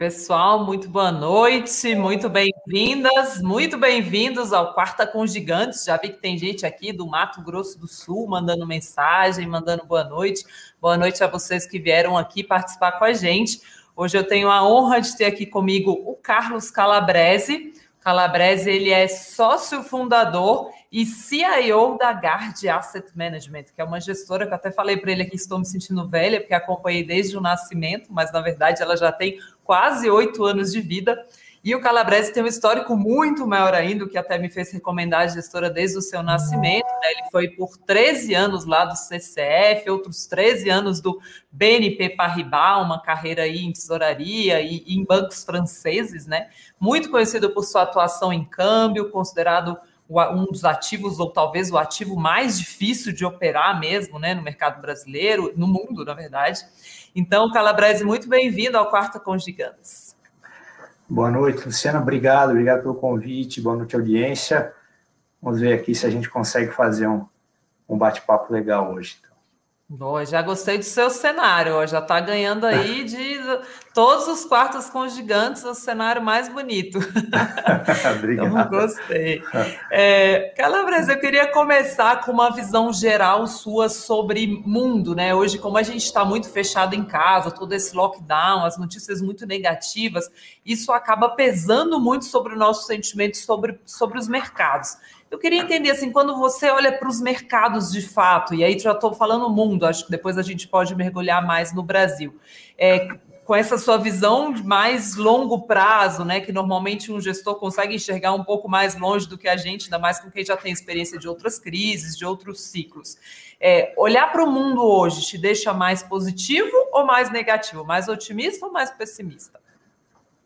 Pessoal, muito boa noite, muito bem-vindas, muito bem-vindos ao Quarta com Gigantes. Já vi que tem gente aqui do Mato Grosso do Sul mandando mensagem, mandando boa noite. Boa noite a vocês que vieram aqui participar com a gente. Hoje eu tenho a honra de ter aqui comigo o Carlos Calabrese. Calabrese, ele é sócio fundador e CIO da Guard Asset Management, que é uma gestora que eu até falei para ele aqui, estou me sentindo velha, porque acompanhei desde o nascimento, mas na verdade ela já tem quase oito anos de vida. E o Calabrese tem um histórico muito maior ainda, que até me fez recomendar a gestora desde o seu nascimento. Né? Ele foi por 13 anos lá do CCF, outros 13 anos do BNP Paribas, uma carreira aí em tesouraria e, e em bancos franceses, né? Muito conhecido por sua atuação em câmbio, considerado um dos ativos, ou talvez o ativo mais difícil de operar mesmo, né, no mercado brasileiro, no mundo, na verdade. Então, Calabrese, muito bem-vindo ao Quarta com Gigantes. Boa noite, Luciana. Obrigado, obrigado pelo convite. Boa noite, audiência. Vamos ver aqui se a gente consegue fazer um, um bate-papo legal hoje. Boa, já gostei do seu cenário, ó, já está ganhando aí de todos os quartos com gigantes o cenário mais bonito. Obrigado. Então, gostei. É, Calabres, eu queria começar com uma visão geral sua sobre mundo, né? Hoje, como a gente está muito fechado em casa, todo esse lockdown, as notícias muito negativas, isso acaba pesando muito sobre o nosso sentimento sobre, sobre os mercados. Eu queria entender assim, quando você olha para os mercados de fato, e aí já estou falando mundo, acho que depois a gente pode mergulhar mais no Brasil. É, com essa sua visão de mais longo prazo, né, que normalmente um gestor consegue enxergar um pouco mais longe do que a gente, ainda mais com quem já tem experiência de outras crises, de outros ciclos. É, olhar para o mundo hoje te deixa mais positivo ou mais negativo? Mais otimista ou mais pessimista?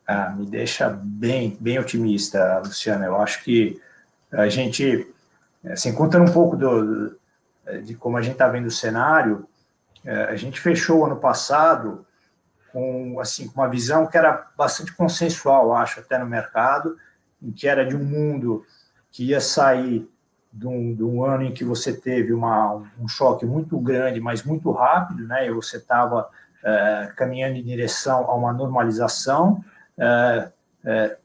Ah, me deixa bem, bem otimista, Luciana. Eu acho que a gente, assim, contando um pouco do, de como a gente está vendo o cenário, é, a gente fechou ano passado com, assim, com uma visão que era bastante consensual, acho, até no mercado, em que era de um mundo que ia sair de um, de um ano em que você teve uma, um choque muito grande, mas muito rápido, né? E você estava é, caminhando em direção a uma normalização, é, é,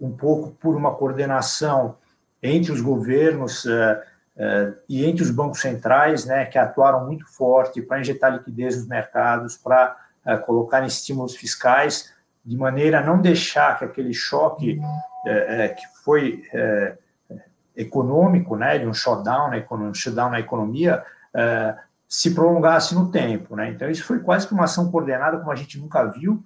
um pouco por uma coordenação entre os governos uh, uh, e entre os bancos centrais, né, que atuaram muito forte para injetar liquidez nos mercados, para uh, colocar estímulos fiscais, de maneira a não deixar que aquele choque que foi econômico, né, de um shutdown, né, um shutdown na economia, se prolongasse no tempo. Né? Então, isso foi quase que uma ação coordenada como a gente nunca viu,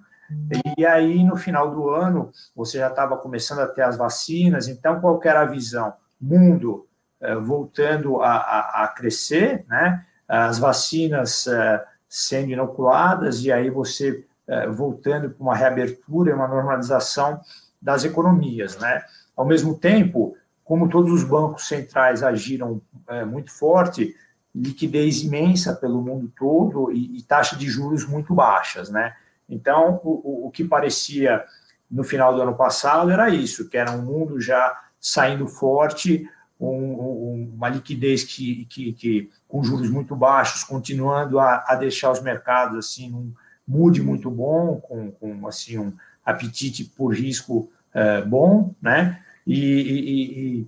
e aí, no final do ano, você já estava começando a ter as vacinas, então qual era a visão? Mundo eh, voltando a, a, a, crescer, né? as vacinas eh, sendo inoculadas, e aí você eh, voltando para uma reabertura, uma normalização das economias. Né? Ao mesmo tempo, como todos os bancos centrais agiram muito forte, liquidez imensa pelo mundo todo e, e taxa de juros muito baixas, né? Então, o, o que parecia no final do ano passado era isso, que era um mundo já saindo forte, um, um, uma liquidez que, que, que, com juros muito baixos, continuando a, a deixar os mercados assim num mude muito bom, com, com assim um apetite por risco é, bom, né? E, e, e,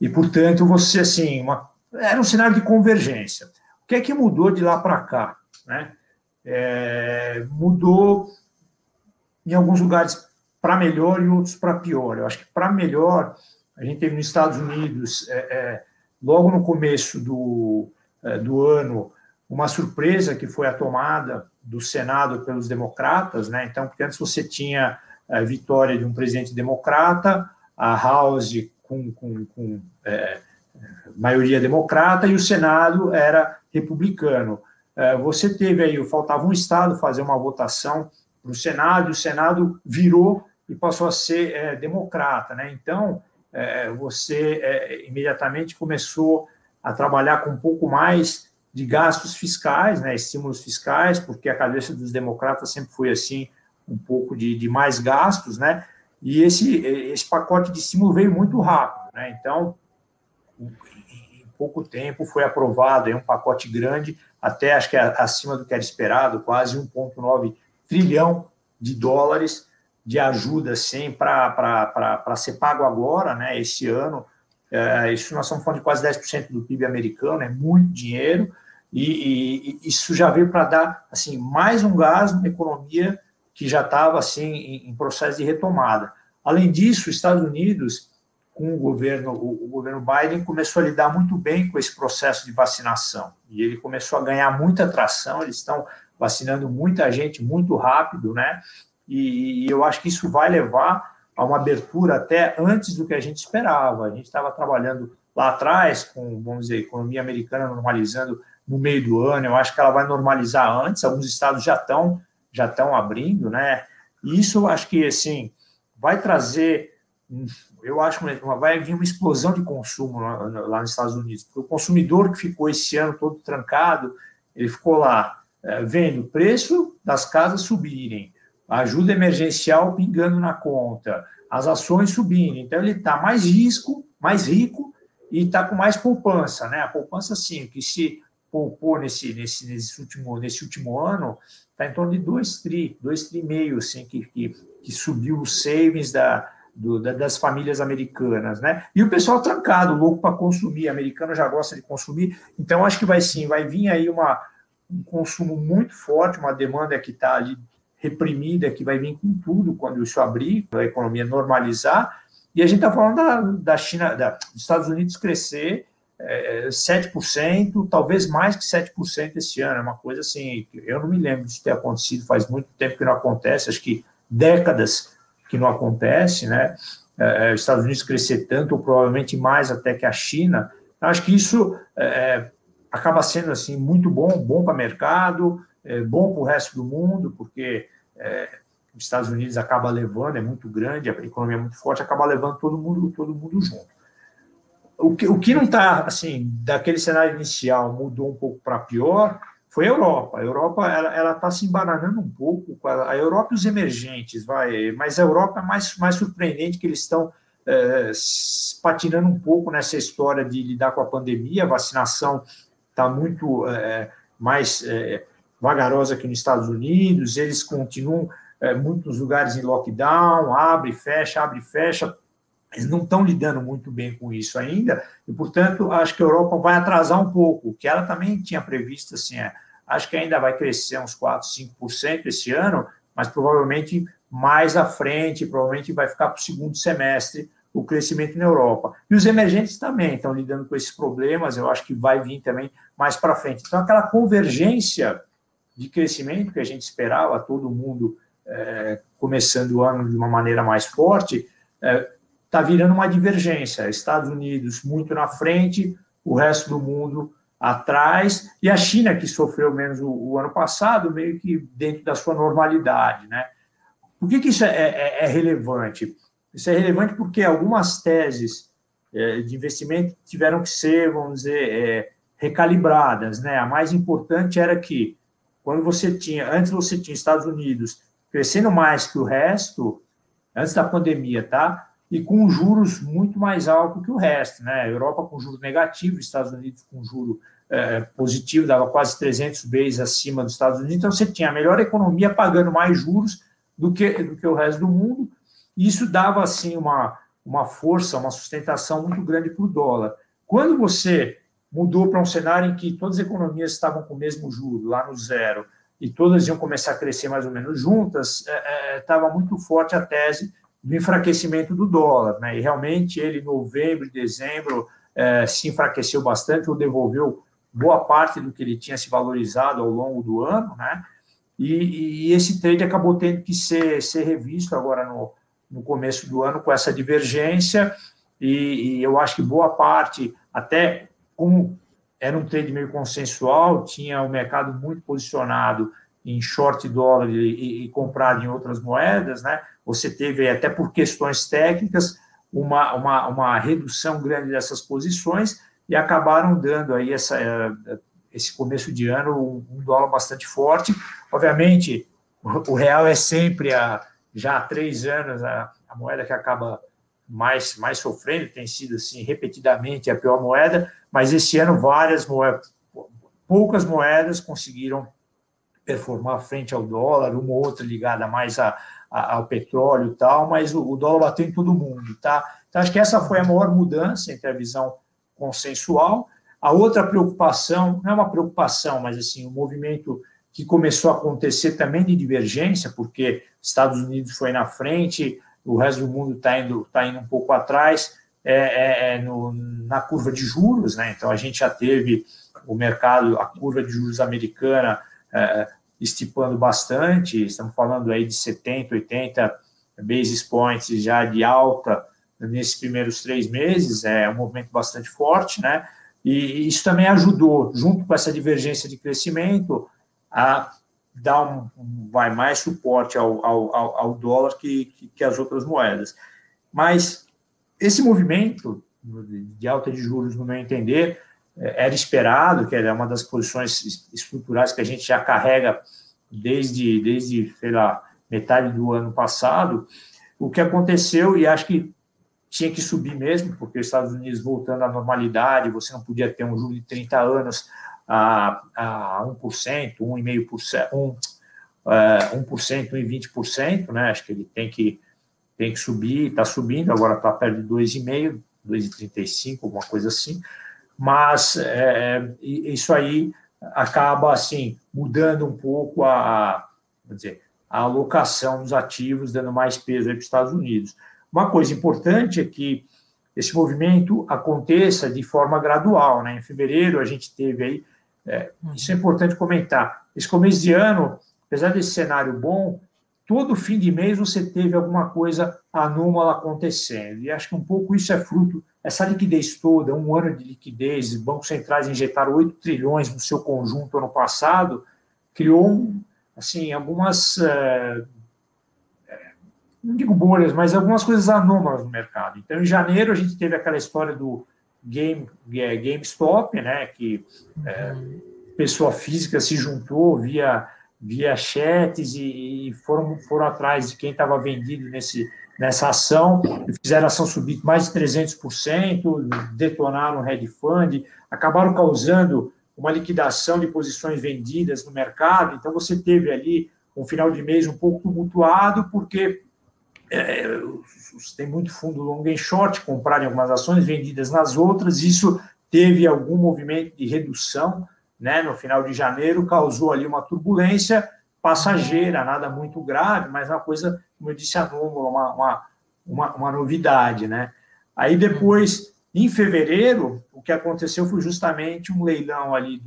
e, portanto você assim uma, era um cenário de convergência. O que é que mudou de lá para cá, né? É, mudou em alguns lugares para melhor e outros para pior. Eu acho que para melhor, a gente teve nos Estados Unidos, é, é, logo no começo do, é, do ano, uma surpresa que foi a tomada do Senado pelos democratas, né? Então, porque antes você tinha a vitória de um presidente democrata, a House com, com, com é, maioria democrata e o Senado era republicano. É, você teve aí, faltava um Estado fazer uma votação para o Senado, e o Senado virou e passou a ser é, democrata. Né? Então, é, você é, imediatamente começou a trabalhar com um pouco mais de gastos fiscais, né, estímulos fiscais, porque a cabeça dos democratas sempre foi assim, um pouco de, de mais gastos, né? E esse, esse pacote de estímulo veio muito rápido, né? Então, em pouco tempo foi aprovado é um pacote grande até acho que é acima do que era esperado, quase 1,9 trilhão de dólares de ajuda assim, para ser pago agora, né, esse ano. É, isso nós estamos falando de quase 10% do PIB americano, é muito dinheiro, e, e isso já veio para dar assim mais um gás na economia que já estava assim em, em, processo de retomada. Além disso, os Estados Unidos, com o governo, o, o, governo Biden começou a lidar muito bem com esse processo de vacinação e ele começou a ganhar muita atração. Eles estão vacinando muita gente muito rápido, né? E, e eu acho que isso vai levar a uma abertura até antes do que a gente esperava. A gente estava trabalhando lá atrás com, vamos dizer, a economia americana normalizando no meio do ano. Eu acho que ela vai normalizar antes. Alguns estados já estão já estão abrindo, né? E isso eu acho que assim vai trazer, eu acho que vai vir uma explosão de consumo lá, nos Estados Unidos. Porque o consumidor que ficou esse ano todo trancado, ele ficou lá é, vendo o preço das casas subirem, ajuda emergencial pingando na conta, as ações subindo. Então ele está mais risco, mais rico e está com mais poupança, né? A poupança sim, que se poupou nesse, nesse, nesse, último, nesse último ano, está em torno de 2 tri, 2 tri meio, assim, que, que, que subiu os savings da, do, da, das famílias americanas, né? E o pessoal trancado, louco para consumir, americano já gosta de consumir, então acho que vai sim, vai vir aí uma, um consumo muito forte, uma demanda que está ali reprimida, que vai vir com tudo quando isso abrir, a economia normalizar, e a gente está falando da, da China, da, dos Estados Unidos crescer é, 7%, talvez mais que 7% esse ano. É uma coisa assim, eu não me lembro disso ter acontecido, faz muito tempo que não acontece, acho que décadas que não acontece, né? É, é os Estados Unidos crescer tanto, ou provavelmente mais até que a China. Acho que isso é, é acaba sendo assim muito bom, bom para o mercado, é, bom para o resto do mundo, porque é, os Estados Unidos acaba levando, é muito grande, a economia é muito forte, acaba levando todo mundo, todo mundo junto. O que, o que não está, assim, daquele cenário inicial mudou um pouco para pior foi a Europa. A Europa ela está se embananando um pouco, a Europa e os emergentes, vai, mas a Europa é mais, mais surpreendente que eles estão é, patinando um pouco nessa história de lidar com a pandemia, a vacinação está muito é, mais é, vagarosa que nos Estados Unidos, eles continuam muitos lugares em lockdown, abre, fecha, abre, fecha, eles não estão lidando muito bem com isso ainda, e, portanto, acho que a Europa vai atrasar um pouco, o que ela também tinha previsto, assim, é, acho que ainda vai crescer uns 4, 5% esse ano, mas provavelmente mais à frente, provavelmente vai ficar para o segundo semestre o crescimento na Europa. E os emergentes também estão lidando com esses problemas, eu acho que vai vir também mais para frente. Então, aquela convergência de crescimento que a gente esperava, todo mundo é, começando o ano de uma maneira mais forte, é, está virando uma divergência. Estados Unidos muito na frente, o resto do mundo atrás, e a China, que sofreu menos o, o ano passado, meio que dentro da sua normalidade. Né? Por que, que isso é, é, é relevante? Isso é relevante porque algumas teses é, de investimento tiveram que ser, vamos dizer, é, recalibradas. Né? A mais importante era que, quando você tinha, antes você tinha Estados Unidos crescendo mais que o resto, antes da pandemia, tá? E com juros muito mais altos que o resto. Né? A Europa com juros negativos, Estados Unidos com juro é, positivo, dava quase 300 vezes acima dos Estados Unidos. Então, você tinha a melhor economia pagando mais juros do que, do que o resto do mundo. E isso dava, assim, uma, uma força, uma sustentação muito grande para o dólar. Quando você mudou para um cenário em que todas as economias estavam com o mesmo juro, lá no zero, e todas iam começar a crescer mais ou menos juntas, estava é, é, muito forte a tese do enfraquecimento do dólar, né? E realmente ele, em novembro e dezembro, é, se enfraqueceu bastante, ou devolveu boa parte do que ele tinha se valorizado ao longo do ano, né? E, e esse trade acabou tendo que ser, ser revisto agora no, no começo do ano com essa divergência, e, e eu acho que boa parte, até como era um trade meio consensual, tinha o mercado muito posicionado em short dólar e, e, comprado em outras moedas, né? Você teve, até por questões técnicas, uma, uma, uma redução grande dessas posições e acabaram dando aí essa, eh, esse começo de ano um, dólar bastante forte. Obviamente, o, real é sempre, a, já há três anos, a, a moeda que acaba mais, mais sofrendo, tem sido assim repetidamente a pior moeda, mas esse ano várias moedas, poucas moedas conseguiram performar frente ao dólar, uma ou outra ligada mais a, ao petróleo e tal, mas o, o, dólar bateu em todo mundo, tá? Então, acho que essa foi a maior mudança entre a visão consensual. A outra preocupação, não é uma preocupação, mas assim, um movimento que começou a acontecer também de divergência, porque Estados Unidos foi na frente, o resto do mundo está indo, tá indo um pouco atrás, é, é, é no, na curva de juros, né? Então a gente já teve o mercado, a curva de juros americana é, estipando bastante, estamos falando aí de 70, 80 basis points já de alta nesses primeiros três meses, é um movimento bastante forte, né? E isso também ajudou, junto com essa divergência de crescimento, a dar um, vai mais suporte ao, ao, ao dólar que, que, as outras moedas. Mas esse movimento de alta de juros, no meu entender, era esperado, que era uma das posições estruturais que a gente já carrega desde, desde sei lá, metade do ano passado. O que aconteceu, e acho que tinha que subir mesmo, porque os Estados Unidos voltando à normalidade, você não podia ter um juro de 30 anos a, a 1%, 1,5%, 1, uh, 1%, 1,20%, né? Acho que ele tem que, tem que subir, está subindo, agora está perto de 2,5%, 2,35%, alguma coisa assim. Mas é, isso aí acaba assim mudando um pouco a, dizer, a alocação dos ativos, dando mais peso para os Estados Unidos. Uma coisa importante é que esse movimento aconteça de forma gradual. Né? Em fevereiro, a gente teve aí é, isso é importante comentar. Esse começo de ano, apesar desse cenário bom, todo fim de mês você teve alguma coisa anômala acontecendo. E acho que um pouco isso é fruto, essa liquidez toda, um ano de liquidez, bancos centrais injetaram 8 trilhões no seu conjunto ano passado, criou assim, algumas. É, é, não digo bolhas, mas algumas coisas anômalas no mercado. Então, em janeiro, a gente teve aquela história do Game, é, GameStop, né, que é, pessoa física se juntou via, via chats e, e foram, foram atrás de quem estava vendido nesse, nessa ação, fizeram a ação subir mais de 300%, detonaram o hedge fund, acabaram causando uma liquidação de posições vendidas no mercado, então você teve ali um final de mês um pouco tumultuado, porque é, tem muito fundo long e short, comprarem algumas ações vendidas nas outras, isso teve algum movimento de redução né, no final de janeiro, causou ali uma turbulência passageira, nada muito grave, mas uma coisa, como eu disse, anômala, uma, uma, uma, uma novidade. Né? Aí depois, em fevereiro, o que aconteceu foi justamente um leilão ali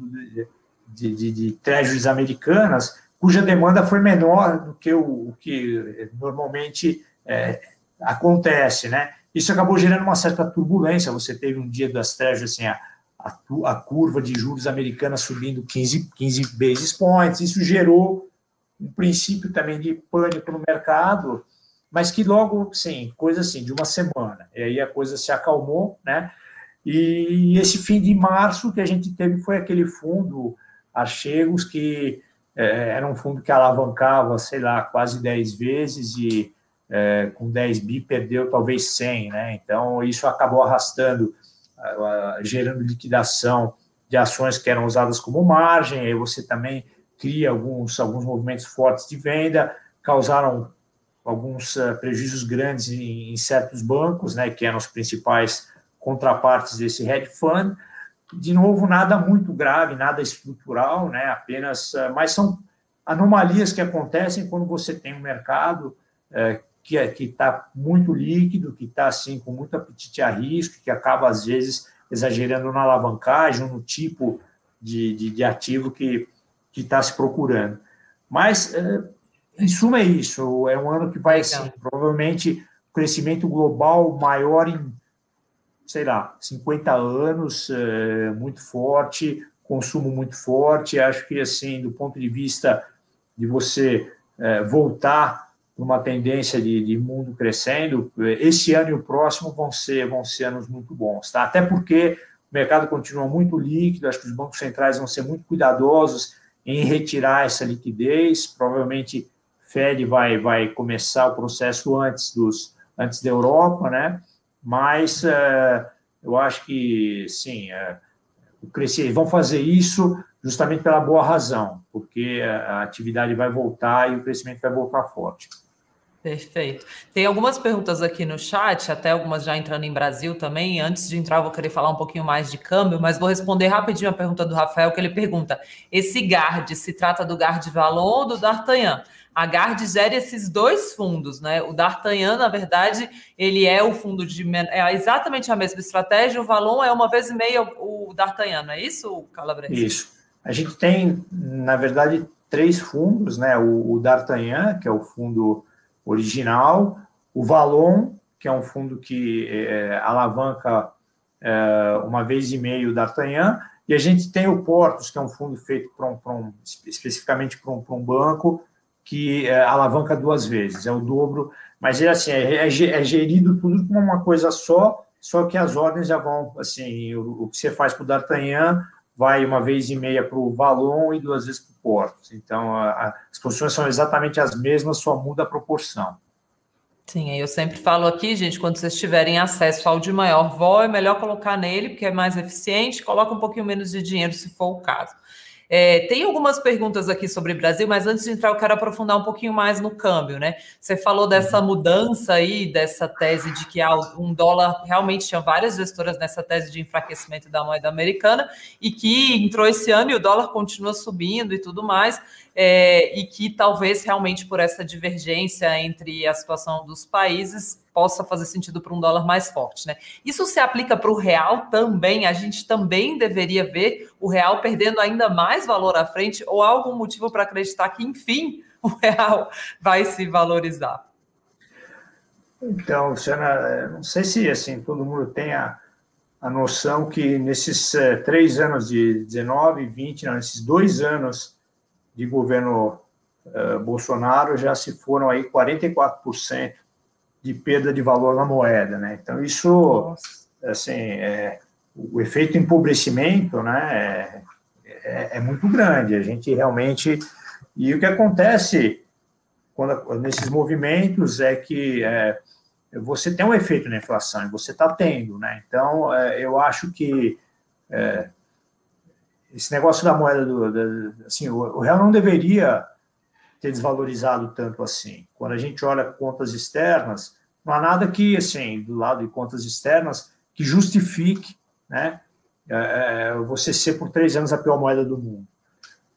de, de, de americanas, cuja demanda foi menor do que o, o que normalmente é, acontece, né? Isso acabou gerando uma certa turbulência. Você teve um dia das trechas assim, a, a, a, curva de juros americana subindo 15, 15 basis points. Isso gerou um princípio também de pânico no mercado, mas que logo, sim, coisa assim, de uma semana. E aí a coisa se acalmou, né? E esse fim de março que a gente teve foi aquele fundo Archegos, que é, era um fundo que alavancava, sei lá, quase 10 vezes e é, com 10 bi perdeu talvez 100, né? Então isso acabou arrastando, gerando liquidação de ações que eram usadas como margem, aí você também cria alguns, alguns movimentos fortes de venda, causaram alguns uh, prejuízos grandes em, em, certos bancos, né, que eram os principais contrapartes desse hedge fund. De novo, nada muito grave, nada estrutural, né, apenas, uh, mas são anomalias que acontecem quando você tem um mercado uh, que é, está muito líquido, que está assim com muito apetite a risco, que acaba às vezes exagerando na alavancagem, no tipo de, de, de ativo que está se procurando. Mas, é, em suma, é isso. É um ano que vai, assim, provavelmente, crescimento global maior em, sei lá, 50 anos, é, muito forte, consumo muito forte. Acho que, assim, do ponto de vista de você é, voltar uma tendência de, de, mundo crescendo, esse ano e o próximo vão ser, vão ser anos muito bons, tá? Até porque o mercado continua muito líquido, acho que os bancos centrais vão ser muito cuidadosos em retirar essa liquidez, provavelmente Fed vai, vai começar o processo antes, dos, antes da Europa, né? Mas uh, eu acho que, sim, uh, o crescer, vão fazer isso justamente pela boa razão, porque a atividade vai voltar e o crescimento vai voltar forte. Perfeito. Tem algumas perguntas aqui no chat, até algumas já entrando em Brasil também. Antes de entrar, eu vou querer falar um pouquinho mais de câmbio, mas vou responder rapidinho a pergunta do Rafael, que ele pergunta: esse GARD se trata do GARD Valon ou do D'Artagnan? A GARD gera esses dois fundos, né? O D'Artagnan, na verdade, ele é o fundo de. É exatamente a mesma estratégia, o Valon é uma vez e meia o D'Artagnan, não é isso, Calabrese? Isso. A gente tem, na verdade, três fundos, né? O, o D'Artagnan, que é o fundo original, o Valon, que é um fundo que é, alavanca é, uma vez e meio da D'Artagnan, e a gente tem o Portos, que é um fundo feito um, um, especificamente para um, um, banco, que é, alavanca duas vezes, é o dobro, mas é assim, é, é, é, gerido tudo como uma coisa só, só que as ordens já vão, assim, o, o que você faz para o D'Artagnan vai uma vez e meia para o Valon e duas vezes para o Portos. Então, a, a, as posições são exatamente as mesmas, só muda a proporção. Sim, eu sempre falo aqui, gente, quando vocês tiverem acesso ao de maior vol, é melhor colocar nele, porque é mais eficiente, coloca um pouquinho menos de dinheiro, se for o caso. É, tem algumas perguntas aqui sobre Brasil, mas antes de entrar, eu quero aprofundar um pouquinho mais no câmbio, né? Você falou dessa uhum. mudança aí, dessa tese de que um dólar realmente tinha várias gestoras nessa tese de enfraquecimento da moeda americana e que entrou esse ano e o dólar continua subindo e tudo mais é, e que talvez realmente por essa divergência entre a situação dos países possa fazer sentido para um dólar mais forte, né? Isso se aplica para o real também. A gente também deveria ver o real perdendo ainda mais valor à frente, ou algum motivo para acreditar que, enfim, o real vai se valorizar? Então, Luciana, não sei se assim todo mundo tem a, a noção que nesses é, três anos de 19 e 20, não, nesses dois anos de governo uh, Bolsonaro já se foram aí 44% de perda de valor na moeda, né? Então isso, Nossa. assim, é, o efeito empobrecimento, né, é, é, muito grande. A gente realmente e o que acontece quando nesses movimentos é que é, você tem um efeito na inflação e você está tendo, né? Então é, eu acho que é, esse negócio da moeda do, do assim, o, o, real não deveria ter desvalorizado tanto assim. Quando a gente olha contas externas, não há nada que, assim, do lado de contas externas, que justifique, né, é, é você ser por três anos a pior moeda do mundo.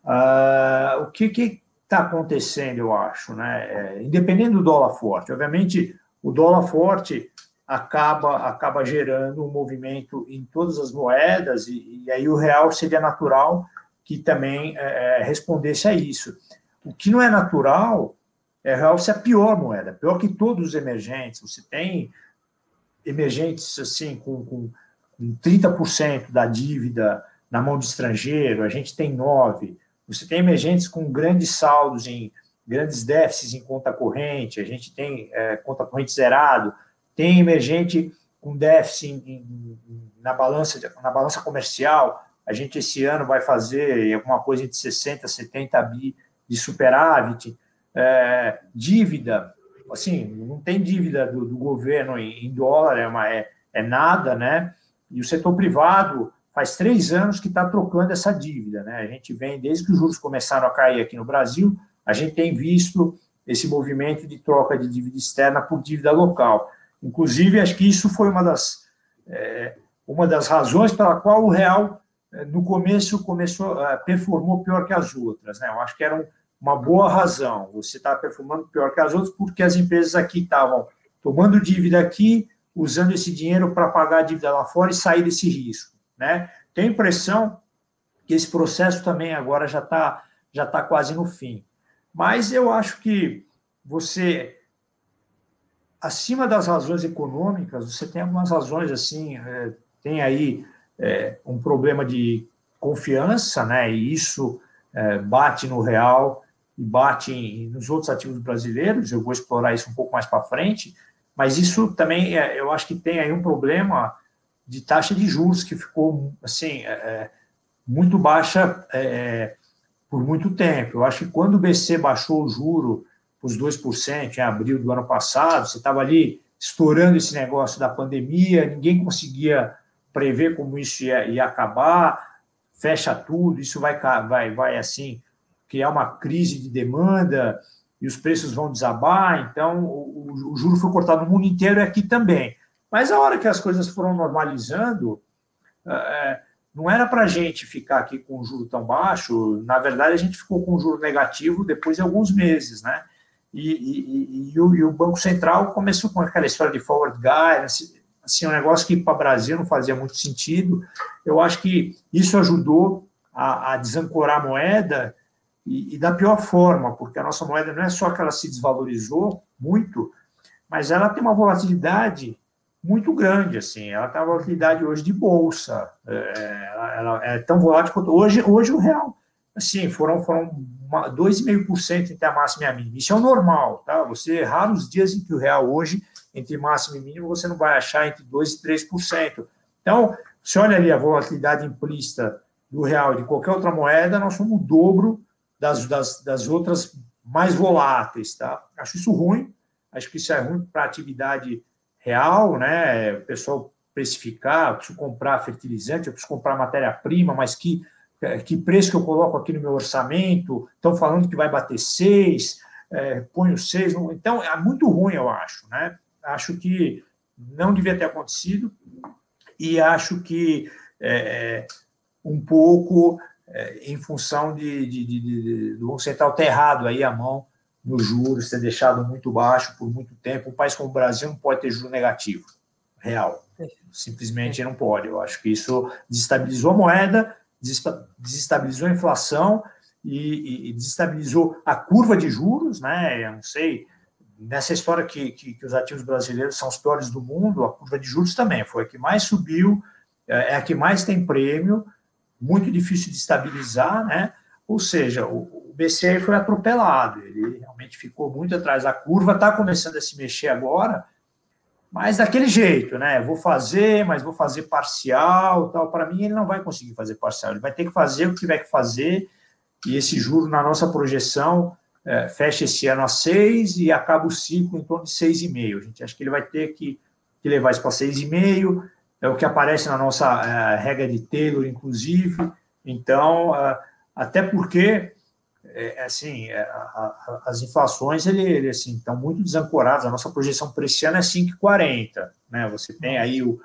Uh, o que está acontecendo, eu acho, né? É, independente do dólar forte, obviamente o dólar forte acaba, acaba gerando um movimento em todas as moedas, e, e aí o real seria natural que também é, é, respondesse a isso. O que não é natural é real ser a pior moeda, pior que todos os emergentes. Você tem emergentes assim com, com, com 30% da dívida na mão do estrangeiro, a gente tem 9%. Você tem emergentes com grandes saldos em grandes déficits em conta corrente, a gente tem é, conta corrente zerado, tem emergente com déficit em, em, na, balança, na balança comercial. A gente, esse ano, vai fazer alguma coisa entre 60 70 bi de superávit. É, dívida, assim, não tem dívida do, do governo em, em, dólar, é, uma, é, é nada, né? E o setor privado faz três anos que está trocando essa dívida, né? A gente vem, desde que os juros começaram a cair aqui no Brasil, a gente tem visto esse movimento de troca de dívida externa por dívida local. Inclusive, acho que isso foi uma das, é, uma das razões pela qual o real, no começo, começou, é, performou pior que as outras. Né? Eu acho que era um, uma boa razão. Você está performando pior que as outras porque as empresas aqui estavam tomando dívida aqui, usando esse dinheiro para pagar a dívida lá fora e sair desse risco. Né? Tenho impressão que esse processo também agora já está já tá quase no fim. Mas eu acho que você acima das razões econômicas, você tem algumas razões assim, é, tem aí é, um problema de confiança, né? E isso é, bate no real e bate em, nos outros ativos brasileiros. Eu vou explorar isso um pouco mais para frente, mas isso também é, eu acho que tem aí um problema de taxa de juros que ficou assim é, é, muito baixa por muito tempo. Eu acho que quando o BC baixou o juro os 2% em abril do ano passado, você estava ali estourando esse negócio da pandemia, ninguém conseguia prever como isso ia, ia acabar, fecha tudo, isso vai, vai, vai assim, criar uma crise de demanda e os preços vão desabar, então o, o, o juro foi cortado no mundo inteiro e aqui também. Mas a hora que as coisas foram normalizando, é, não era para a gente ficar aqui com o juro tão baixo, na verdade a gente ficou com o juro negativo depois de alguns meses, né? E, e, e, o, e o, Banco Central começou com aquela história de forward guidance, assim, um negócio que para o Brasil não fazia muito sentido. Eu acho que isso ajudou a, a desancorar a moeda e, e, da pior forma, porque a nossa moeda não é só que ela se desvalorizou muito, mas ela tem uma volatilidade muito grande, assim, ela tem uma volatilidade hoje de bolsa, é, ela, ela, é tão volátil quanto hoje, hoje o real, assim, foram, foram 2,5% entre a máxima e a mínima, isso é o normal, tá? Você, raros dias em que o real hoje, entre máximo e mínimo, você não vai achar entre 2% e 3%. Então, você olha ali a volatilidade implícita do real e de qualquer outra moeda, nós somos o dobro das, das, das outras mais voláteis, tá? Acho isso ruim, acho que isso é ruim para a atividade real, né? O pessoal precificar, eu preciso comprar fertilizante, eu preciso comprar matéria-prima, mas que, que preço que eu coloco aqui no meu orçamento? Estão falando que vai bater seis, é, ponho seis. Então, é muito ruim, eu acho, né? Acho que não devia ter acontecido e acho que é, é um pouco é, em função de, de, de, de, do Banco Central ter errado aí a mão nos juros, ter deixado muito baixo por muito tempo. Um país como o Brasil não pode ter juro negativo, real. Simplesmente não pode. Eu acho que isso desestabilizou a moeda, desestabilizou a inflação e, e desestabilizou a curva de juros, né? Eu não sei, nessa história que, que, que, os ativos brasileiros são os piores do mundo, a curva de juros também foi a que mais subiu, é, é a que mais tem prêmio, muito difícil de estabilizar, né? Ou seja, o, o BCE foi atropelado, ele realmente ficou muito atrás da curva, está começando a se mexer agora, mas daquele jeito, né? Vou fazer, mas vou fazer parcial, tal. Para mim, ele não vai conseguir fazer parcial, ele vai ter que fazer o que tiver que fazer, e esse juro na nossa projeção é, fecha esse ano a 6 e acaba o ciclo em torno de 6,5. A gente acha que ele vai ter que, que levar isso para 6,5 é o que aparece na nossa uh, regra de Taylor, inclusive. Então, uh, até porque, é, assim, é, a, a, as inflações ele, ele, assim, estão muito desancoradas. A nossa projeção para esse ano é 5,40. Né? Você tem aí o,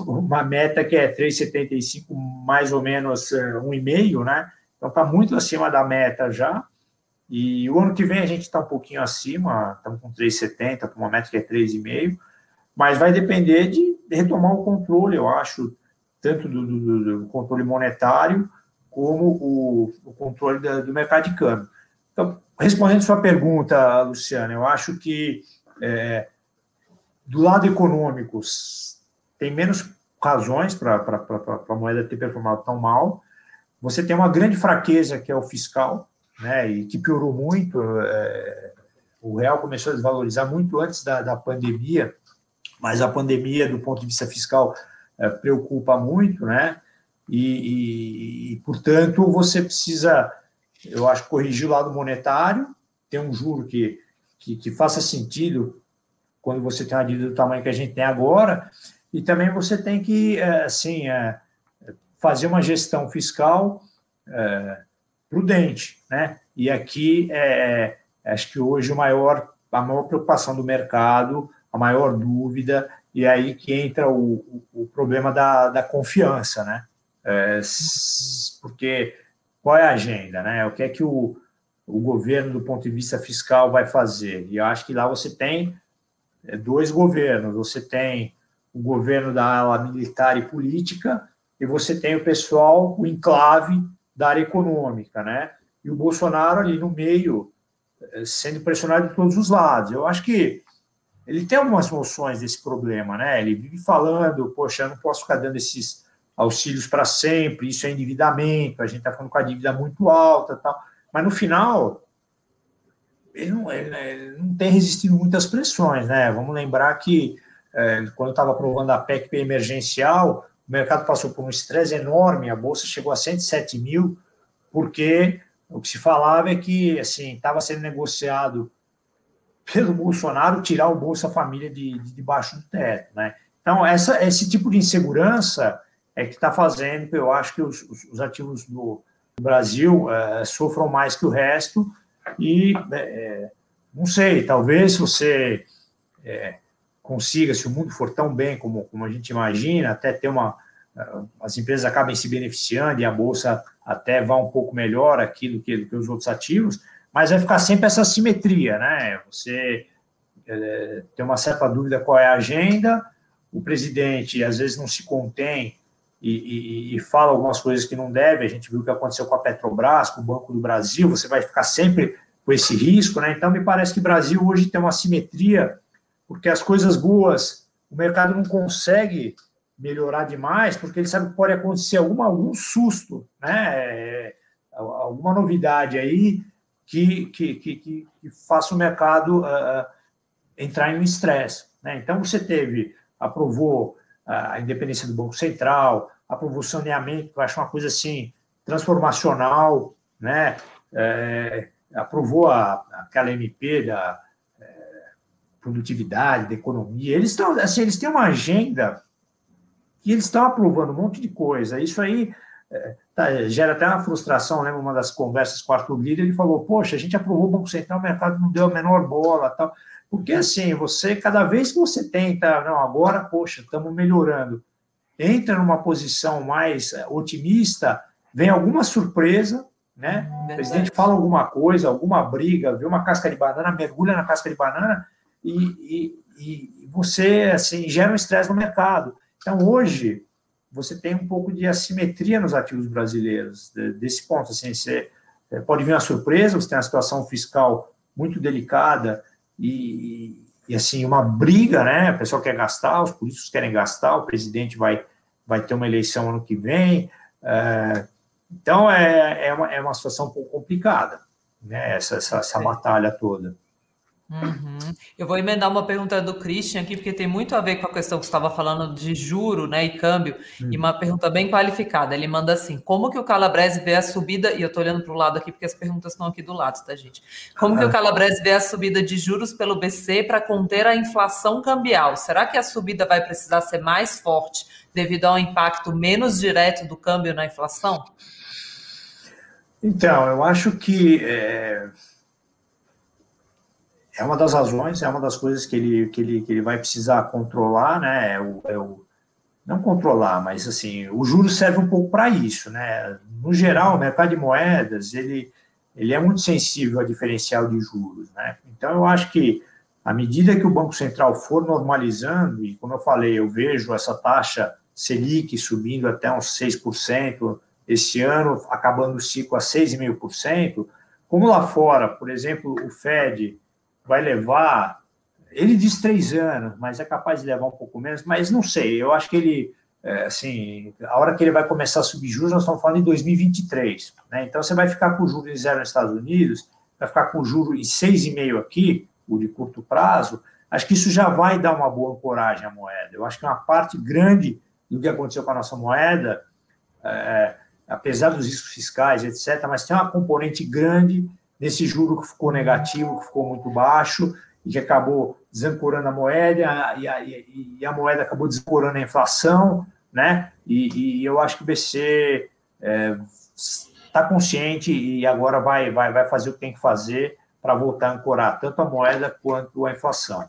uma meta que é 3,75, mais ou menos 1,5, né? Então, está muito acima da meta já. E o ano que vem a gente está um pouquinho acima, estamos com 3,70, com uma meta que é 3,5 mas vai depender de retomar o controle, eu acho, tanto do, do, do controle monetário como o, o controle da, do mercado de câmbio. Então, respondendo sua pergunta, Luciana, eu acho que é, do lado econômico tem menos razões para a moeda ter performado tão mal. Você tem uma grande fraqueza que é o fiscal, né, e que piorou muito. É, o real começou a desvalorizar muito antes da, da pandemia mas a pandemia, do ponto de vista fiscal, é, preocupa muito, né? E, e, e, portanto, você precisa, eu acho, corrigir o lado monetário, ter um juro que, que, que faça sentido quando você tem uma dívida do tamanho que a gente tem agora, e também você tem que, é, assim, é, fazer uma gestão fiscal é, prudente, né? E aqui, é, acho que hoje o maior, a maior preocupação do mercado a maior dúvida, e aí que entra o, o, o problema da, da confiança, né? É, porque qual é a agenda, né? O que é que o, o governo, do ponto de vista fiscal, vai fazer? E eu acho que lá você tem é, dois governos: você tem o governo da ala militar e política, e você tem o pessoal, o enclave da área econômica, né? E o Bolsonaro ali no meio, é, sendo pressionado de todos os lados. Eu acho que ele tem algumas noções desse problema, né? Ele vive falando, poxa, eu não posso ficar dando esses auxílios para sempre, isso é endividamento, a gente está falando com a dívida muito alta tal. Mas no final, ele não, ele, ele não tem resistido muitas pressões, né? Vamos lembrar que é, quando estava aprovando a PEC emergencial, o mercado passou por um estresse enorme, a bolsa chegou a 107 mil, porque o que se falava é que assim estava sendo negociado pelo Bolsonaro tirar o Bolsa Família de, de debaixo do teto, né? Então, essa, esse tipo de insegurança é que está fazendo eu acho que os, os ativos do, Brasil é, sofram mais que o resto e é, não sei, talvez você é, consiga, se o mundo for tão bem como, como a gente imagina, até ter uma as empresas acabem se beneficiando e a bolsa até vá um pouco melhor aqui do que, do que os outros ativos, mas vai ficar sempre essa simetria, né? Você é, tem uma certa dúvida qual é a agenda, o presidente às vezes não se contém e, e, e, fala algumas coisas que não deve. A gente viu o que aconteceu com a Petrobras, com o Banco do Brasil. Você vai ficar sempre com esse risco, né? Então, me parece que o Brasil hoje tem uma simetria, porque as coisas boas, o mercado não consegue melhorar demais, porque ele sabe que pode acontecer alguma, algum susto, né? É, alguma novidade aí que, que, que, que faça o mercado uh, entrar em um estresse. Né? Então, você teve, aprovou a independência do Banco Central, aprovou saneamento, que eu acho uma coisa assim transformacional, né? É, aprovou a, aquela MP da é, produtividade, da economia. Eles estão, assim, eles têm uma agenda que eles estão aprovando um monte de coisa. Isso aí é, tá, gera até uma frustração. Lembra uma das conversas com o Arthur Lira, ele falou: Poxa, a gente aprovou o Banco Central, o mercado não deu a menor bola, tal. Porque assim, você, cada vez que você tenta, não, agora, poxa, estamos melhorando, entra numa posição mais é, otimista, vem alguma surpresa, né? Uhum, o presidente fala alguma coisa, alguma briga, vê uma casca de banana, mergulha na casca de banana e, e, e você assim gera um estresse no mercado. Então hoje você tem um pouco de assimetria nos ativos brasileiros desse ponto. Assim, você é, pode vir uma surpresa, você tem uma situação fiscal muito delicada e, e assim uma briga, né? O pessoal quer gastar, os políticos querem gastar, o presidente vai vai ter uma eleição ano que vem. É, então, é, é, uma, é uma situação um pouco complicada, né? essa, essa, essa batalha toda. Uhum. Eu vou emendar uma pergunta do Christian aqui, porque tem muito a ver com a questão que você estava falando de juro né, e câmbio, uhum. e uma pergunta bem qualificada. Ele manda assim: como que o Calabrese vê a subida? E eu estou olhando para o lado aqui, porque as perguntas estão aqui do lado, tá, gente? Como que o Calabrese vê a subida de juros pelo BC para conter a inflação cambial? Será que a subida vai precisar ser mais forte devido ao impacto menos direto do câmbio na inflação? Então, eu acho que é, é, uma das razões, é uma das coisas que ele, que ele, que ele vai precisar controlar, né? É o, é o, não controlar, mas assim, o juro serve um pouco para isso, né? No geral, o mercado de moedas, ele, ele é muito sensível a diferencial de juros, né? Então, eu acho que à medida que o Banco Central for normalizando, e como eu falei, eu vejo essa taxa Selic subindo até uns 6%, esse ano acabando o ciclo a 6,5%, como lá fora, por exemplo, o Fed vai levar, ele diz três anos, mas é capaz de levar um pouco menos, mas não sei, eu acho que ele, é, assim, a hora que ele vai começar a subir juros, nós estamos falando em 2023, né? então você vai ficar com juros em zero nos Estados Unidos, vai ficar com juros em 6,5 aqui, o de curto prazo, acho que isso já vai dar uma boa ancoragem à moeda, eu acho que uma parte grande do que aconteceu com a nossa moeda, é, apesar dos riscos fiscais, etc., mas tem uma componente grande nesse juro que ficou negativo, que ficou muito baixo e que acabou desancorando a moeda e a, e, a moeda acabou desancorando a inflação, né? E, e eu acho que o BC está é, consciente e agora vai, vai, vai fazer o que tem que fazer para voltar a ancorar tanto a moeda quanto a inflação.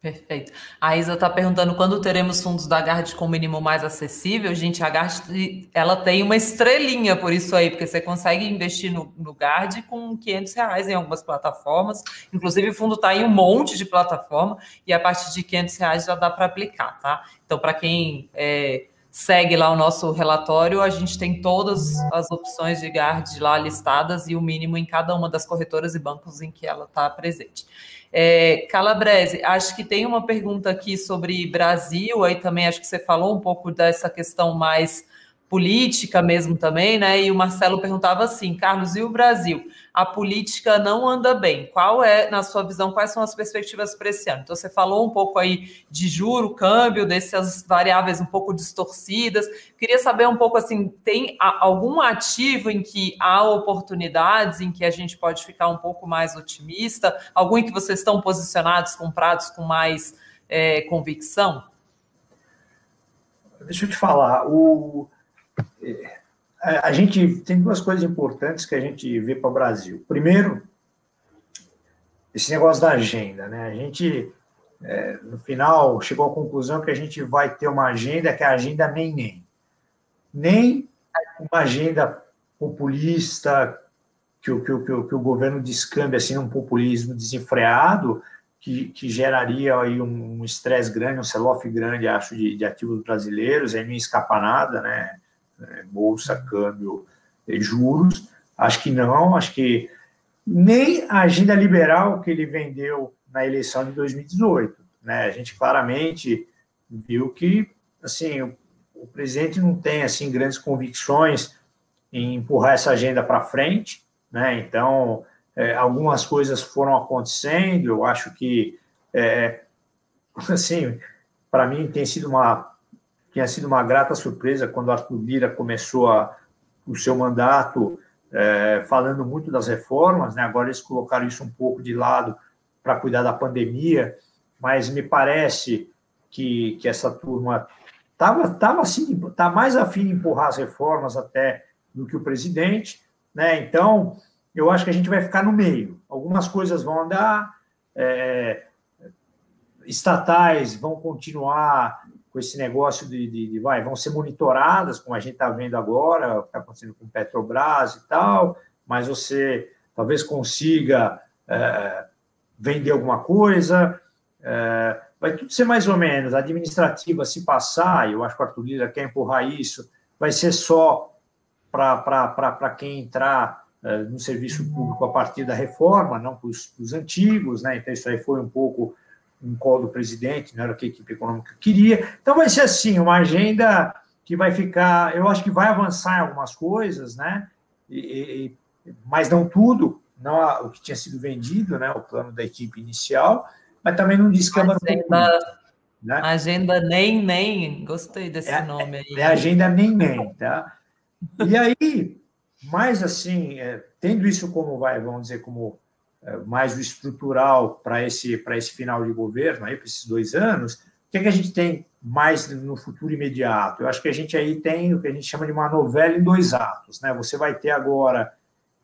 Perfeito. A Isa está perguntando quando teremos fundos da Gard com mínimo mais acessível. Gente, a Gard ela tem uma estrelinha por isso aí, porque você consegue investir no, no Gard com 500 reais em algumas plataformas. Inclusive, o fundo está em um monte de plataforma e a partir de 500 reais já dá para aplicar, tá? Então, para quem é, segue lá o nosso relatório, a gente tem todas as opções de Gard lá listadas e o mínimo em cada uma das corretoras e bancos em que ela está presente. É, Calabrese, acho que tem uma pergunta aqui sobre Brasil, aí também acho que você falou um pouco dessa questão mais política mesmo também, né? E o Marcelo perguntava assim, Carlos, e o Brasil? A política não anda bem. Qual é, na sua visão, quais são as perspectivas para esse ano? Então, você falou um pouco aí de juro, câmbio, dessas variáveis um pouco distorcidas. Queria saber um pouco assim, tem algum ativo em que há oportunidades, em que a gente pode ficar um pouco mais otimista? Algum em que vocês estão posicionados, comprados com mais é, convicção? deixa eu te falar, o, a, a gente tem duas coisas importantes que a gente vê para o Brasil. Primeiro, esse negócio da agenda, né? A gente, é, no final, chegou à conclusão que a gente vai ter uma agenda que é a agenda nem nem. Nem uma agenda populista que o, que o, que o, que o governo descambe assim, um populismo desenfreado, que, que geraria aí um estresse grande, um sell-off grande, acho, de, de ativos brasileiros, aí não escapa nada, né? É, bolsa, câmbio, juros. Acho que não, acho que nem a agenda liberal que ele vendeu na eleição de 2018. Né? A gente claramente viu que assim, o, o presidente não tem assim grandes convicções em empurrar essa agenda para frente. Né? Então, é, algumas coisas foram acontecendo, eu acho que, é, assim, para mim tem sido uma, tinha sido uma grata surpresa quando Arthur Lira começou a, o seu mandato é, falando muito das reformas, né? agora eles colocaram isso um pouco de lado para cuidar da pandemia, mas me parece que, que essa turma estava tava assim, tá mais afim de empurrar as reformas até do que o presidente, né? Então, eu acho que a gente vai ficar no meio. Algumas coisas vão andar, é, estatais vão continuar com esse negócio de, de, de, vai, vão ser monitoradas, como a gente está vendo agora, o que está acontecendo com Petrobras e tal, mas você talvez consiga é, vender alguma coisa, é, vai tudo ser mais ou menos, a administrativa se passar, eu acho que o Arthur Lira quer empurrar isso, vai ser só para quem entrar é, no serviço público a partir da reforma, não para os antigos, né? Então, isso aí foi um pouco um colo do presidente, não era o que a equipe econômica queria. Então, vai ser assim, uma agenda que vai ficar, eu acho que vai avançar em algumas coisas, né? E, e, mas não tudo, não a, o que tinha sido vendido, né? O plano da equipe inicial, mas também não descamba agenda, no né? Agenda nem nem, gostei desse é, nome aí. É, é agenda nem nem, tá? E aí, mais assim, é, tendo isso como vai, vamos dizer, como é, mais o estrutural para esse, esse final de governo, para esses dois anos, o que, é que a gente tem mais no futuro imediato? Eu acho que a gente aí tem o que a gente chama de uma novela em dois atos. Né? Você vai ter agora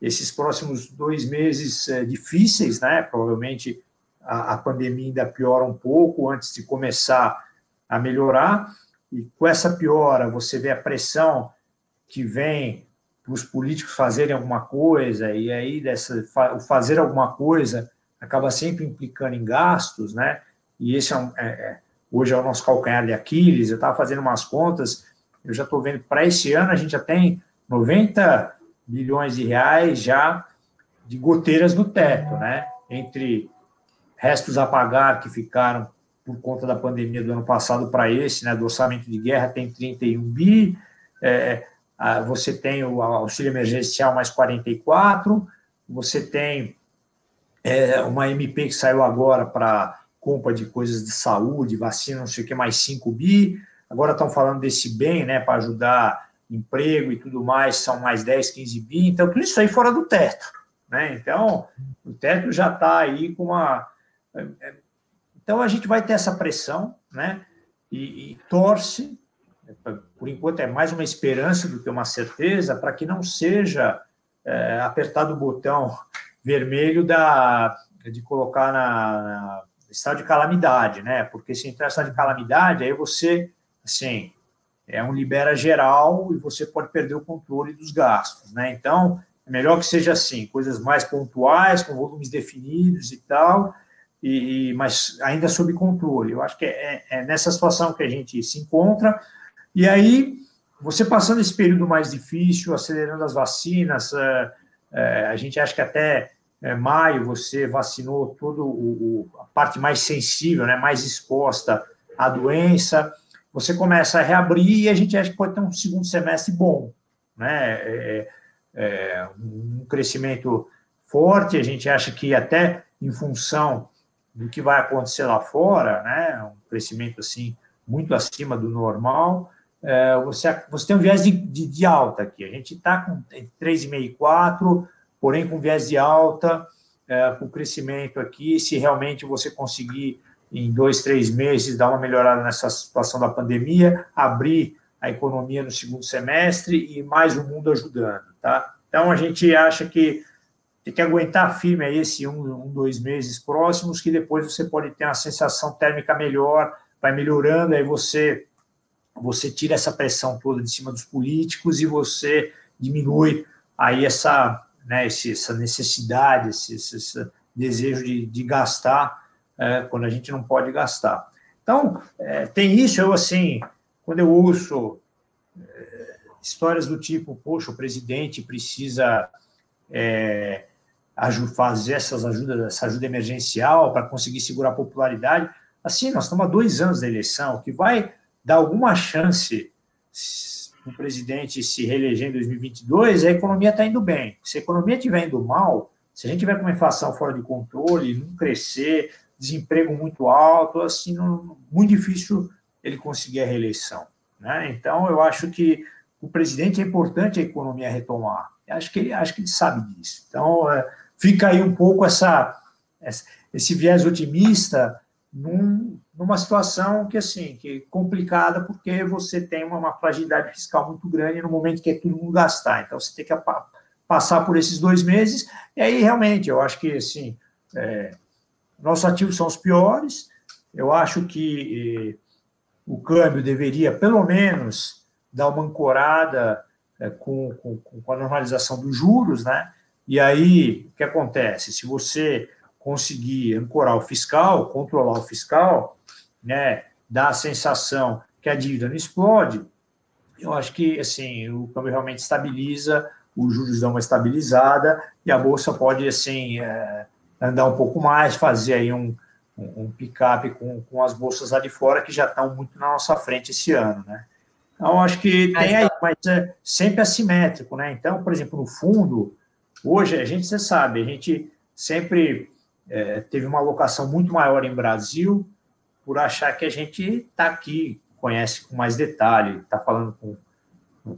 esses próximos dois meses é, difíceis, né? provavelmente a, a pandemia ainda piora um pouco antes de começar a melhorar, e com essa piora você vê a pressão que vem os políticos fazerem alguma coisa, e aí dessa, fazer alguma coisa acaba sempre implicando em gastos, né? E esse é, um, é, é hoje é o nosso calcanhar de Aquiles. Eu estava fazendo umas contas, eu já estou vendo para esse ano a gente já tem 90 bilhões de reais já de goteiras no teto, né? Entre restos a pagar que ficaram por conta da pandemia do ano passado para esse, né? Do orçamento de guerra tem 31 bi. É, ah, você tem o auxílio emergencial mais 44, você tem é, uma MP que saiu agora para compra de coisas de saúde, vacina, não sei o que, mais 5 bi. Agora estão falando desse bem, né, para ajudar emprego e tudo mais, são mais 10, 15 bi. Então, tudo isso aí fora do teto. Né? Então, o teto já está aí com uma. É, é, então, a gente vai ter essa pressão, né? E, e torce por enquanto é mais uma esperança do que uma certeza, para que não seja é, apertado o botão vermelho da, de colocar na, na, estado de calamidade, né? Porque se entrar em estado de calamidade, aí você, assim, é um libera geral e você pode perder o controle dos gastos, né? Então, é melhor que seja assim, coisas mais pontuais, com volumes definidos e tal, e, mas ainda sob controle. Eu acho que é, é nessa situação que a gente se encontra. E aí, você passando esse período mais difícil, acelerando as vacinas, é, é, a gente acha que até é, maio você vacinou toda a parte mais sensível, né, mais exposta à doença, você começa a reabrir e a gente acha que pode ter um segundo semestre bom, né, é, é, um crescimento forte, a gente acha que até em função do que vai acontecer lá fora, né, um crescimento assim muito acima do normal, é, você, você tem um viés de, de, de alta aqui. A gente está com 3,5 e 4, porém com viés de alta, é, com crescimento aqui, se realmente você conseguir em dois, três meses, dar uma melhorada nessa situação da pandemia, abrir a economia no segundo semestre e mais o mundo ajudando, tá? Então, a gente acha que tem que aguentar firme aí esse um, um, dois meses próximos, que depois você pode ter uma sensação térmica melhor, vai melhorando, aí você, você tira essa pressão toda de cima dos políticos e você diminui aí essa, né, essa necessidade, esse, esse desejo de, de gastar é, quando a gente não pode gastar. Então, é, tem isso, eu assim, quando eu ouço é, histórias do tipo, poxa, o presidente precisa é, fazer essas ajudas, essa ajuda emergencial para conseguir segurar a popularidade. Assim, nós estamos há dois anos da eleição, que vai dar alguma chance o presidente se reeleger em 2022, a economia está indo bem. Se a economia estiver indo mal, se a gente tiver com uma inflação fora de controle, não crescer, desemprego muito alto, assim, não, muito difícil ele conseguir a reeleição. Né? Então, eu acho que o presidente é importante a economia retomar. Acho que ele, acho que ele sabe disso. Então, é, fica aí um pouco essa, esse viés otimista num, numa situação que assim que é complicada porque você tem uma, uma, fragilidade fiscal muito grande no momento que é todo mundo gastar. Então você tem que passar por esses dois meses e aí realmente eu acho que assim é, nossos ativos são os piores. Eu acho que o câmbio deveria pelo menos dar uma ancorada eh, com, com, com a normalização dos juros, né? E aí, o que acontece? Se você conseguir ancorar o fiscal, controlar o fiscal, né, dar a sensação que a dívida não explode, eu acho que assim o câmbio realmente estabiliza, os juros dão uma estabilizada e a bolsa pode assim é, andar um pouco mais, fazer aí um, um, um picape com, com as bolsas lá de fora que já estão muito na nossa frente esse ano, né? Então acho que tem aí, mas é sempre assimétrico, né? Então, por exemplo, no fundo Hoje, a gente, você sabe, a gente sempre é, teve uma alocação muito maior em Brasil por achar que a gente está aqui, conhece com mais detalhe, está falando com,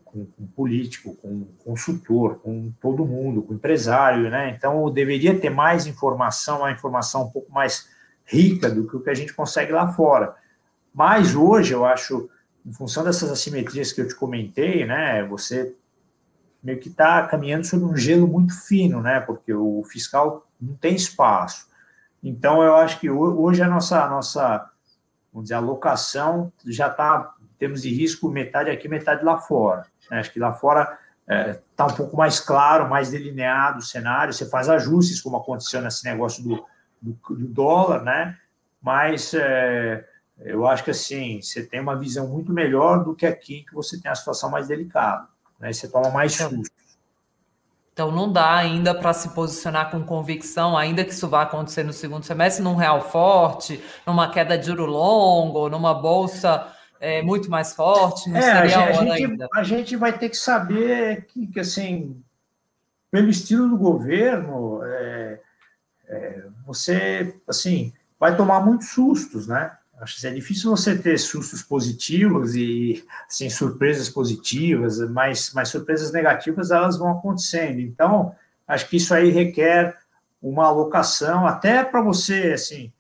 com, com, político, com consultor, com todo mundo, com empresário, né? Então, deveria ter mais informação, uma informação um pouco mais rica do que o que a gente consegue lá fora. Mas hoje, eu acho, em função dessas assimetrias que eu te comentei, né? Você meio que está caminhando sobre um gelo muito fino, né? Porque o fiscal não tem espaço. Então, eu acho que hoje a nossa, a nossa vamos dizer, alocação já está, em termos de risco, metade aqui, metade lá fora. Né? Acho que lá fora está é, tá um pouco mais claro, mais delineado o cenário, você faz ajustes, como aconteceu nesse negócio do, do, do dólar, né? Mas é, eu acho que assim, você tem uma visão muito melhor do que aqui, que você tem a situação mais delicada né? Você toma mais susto. Então não dá ainda para se posicionar com convicção, ainda que isso vá acontecer no segundo semestre, num real forte, numa queda de juro longo, numa bolsa é, muito mais forte, não é, seria a, gente, a, gente, a gente vai ter que saber que, que assim, pelo estilo do governo, é, é, você assim vai tomar muitos sustos, né? Acho que é difícil você ter sustos positivos e assim, surpresas positivas, mas, mas surpresas negativas elas vão acontecendo. Então, acho que isso aí requer uma alocação, até para você assim,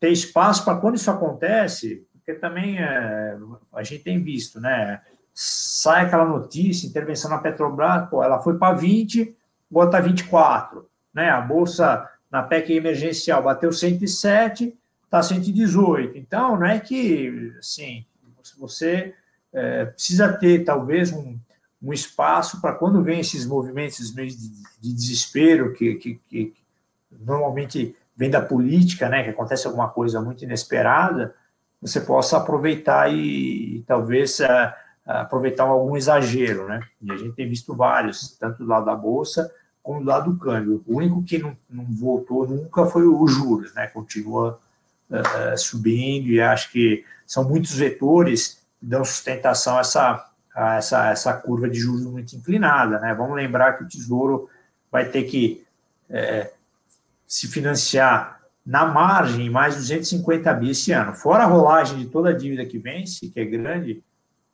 ter espaço para quando isso acontece, porque também é, a gente tem visto, né? Sai aquela notícia, intervenção na Petrobras, pô, ela foi para 20, bota 24, né? A bolsa na PEC emergencial bateu 107, está 118. Então, não é que, assim, você é, precisa ter, talvez, um, um espaço para quando vem esses movimentos de, de desespero, que, que, que, normalmente vem da política, né, que acontece alguma coisa muito inesperada, você possa aproveitar e, e talvez a, a aproveitar algum exagero, né? E a gente tem visto vários, tanto do lado da bolsa como do lado do câmbio. O único que não, não voltou nunca foi o juros, né? Continua uh, subindo, e acho que são muitos vetores que dão sustentação a essa, a essa, essa curva de juros muito inclinada. Né? Vamos lembrar que o Tesouro vai ter que é, se financiar na margem mais 250 bi esse ano. Fora a rolagem de toda a dívida que vence, que é grande,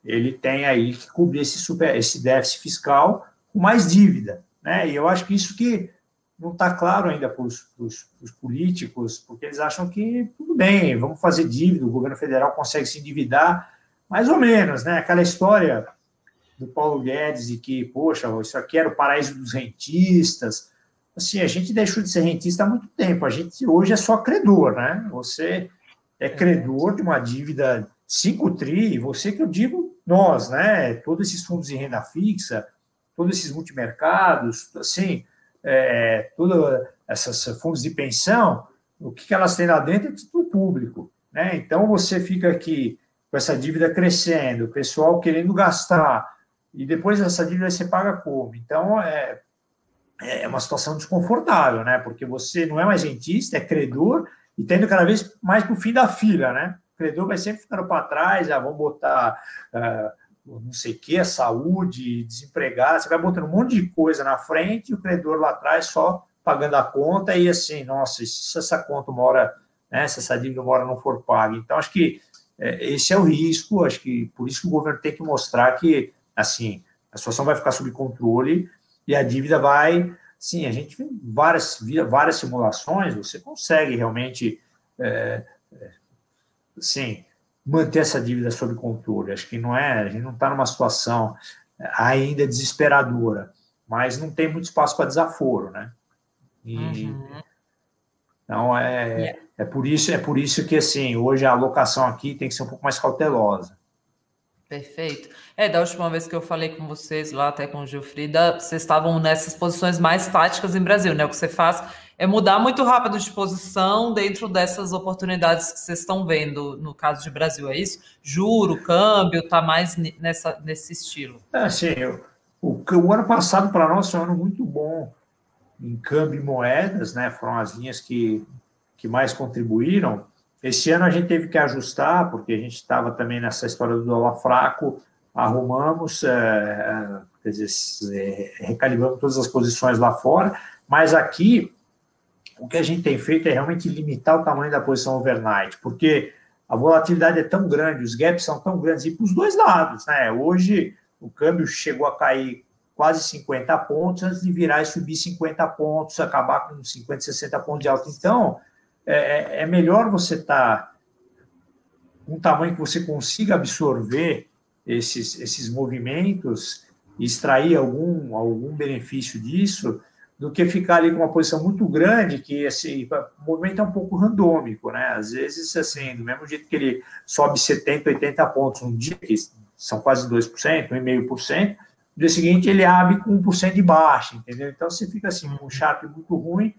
ele tem aí que cobrir esse, super, esse déficit fiscal com mais dívida. Né? E eu acho que isso que não está claro ainda para os políticos, porque eles acham que tudo bem, vamos fazer dívida, o governo federal consegue se endividar, mais ou menos, né? Aquela história do Paulo Guedes e que, poxa, isso aqui era o paraíso dos rentistas. Assim, a gente deixou de ser rentista há muito tempo, a gente hoje é só credor, né? Você é credor de uma dívida 5 tri, você que eu digo nós, né? Todos esses fundos de renda fixa, todos esses multimercados, assim, é, todas essas fundos de pensão, o que, elas têm lá dentro é título público. Né? Então, você fica aqui com essa dívida crescendo, o pessoal querendo gastar, e depois essa dívida você paga como? Então, é, é uma situação desconfortável, né? porque você não é mais rentista, é credor, e tendo cada vez mais para o fim da fila. Né? O credor vai sempre ficando para trás, ah, vamos botar... Uh, não sei o que, saúde, desempregado, você vai botando um monte de coisa na frente e o credor lá atrás só pagando a conta e assim, nossa, se essa conta mora, né, se essa dívida mora não for paga. Então, acho que é, esse é o risco, acho que por isso que o governo tem que mostrar que, assim, a situação vai ficar sob controle e a dívida vai, sim, a gente vê várias, várias simulações, você consegue realmente, é, é, sim, manter essa dívida sob controle. Acho que não é, a gente não está numa situação ainda desesperadora, mas não tem muito espaço para desaforo, né? E, uhum. Então é, yeah. é por isso é por isso que assim hoje a alocação aqui tem que ser um pouco mais cautelosa. Perfeito. É, da última vez que eu falei com vocês lá, até com o Gilfrida, vocês estavam nessas posições mais táticas em Brasil, né? O que você faz é mudar muito rápido de posição dentro dessas oportunidades que vocês estão vendo, no caso de Brasil, é isso? Juro, câmbio, tá mais nessa, nesse estilo. É, sim, o, o ano passado para nós foi um ano muito bom em câmbio e moedas, né? Foram as linhas que, que mais contribuíram. Esse ano a gente teve que ajustar, porque a gente estava também nessa história do dólar fraco, arrumamos, é, quer dizer, é, recalibramos todas as posições lá fora, mas aqui o que a gente tem feito é realmente limitar o tamanho da posição overnight, porque a volatilidade é tão grande, os gaps são tão grandes, e para os dois lados, né? Hoje o câmbio chegou a cair quase 50 pontos antes de virar e subir 50 pontos, acabar com 50, 60 pontos de alta. Então, é, é, é melhor você estar tá um tamanho que você consiga absorver esses, esses movimentos, extrair algum, algum benefício disso, do que ficar ali com uma posição muito grande, que assim, o movimento é um pouco randômico, né? Às vezes, assim, do mesmo jeito que ele sobe 70, 80 pontos um dia, que são quase 2%, 1,5%, no dia seguinte ele abre com 1% de baixa, entendeu? Então você fica assim, um Sharp muito ruim,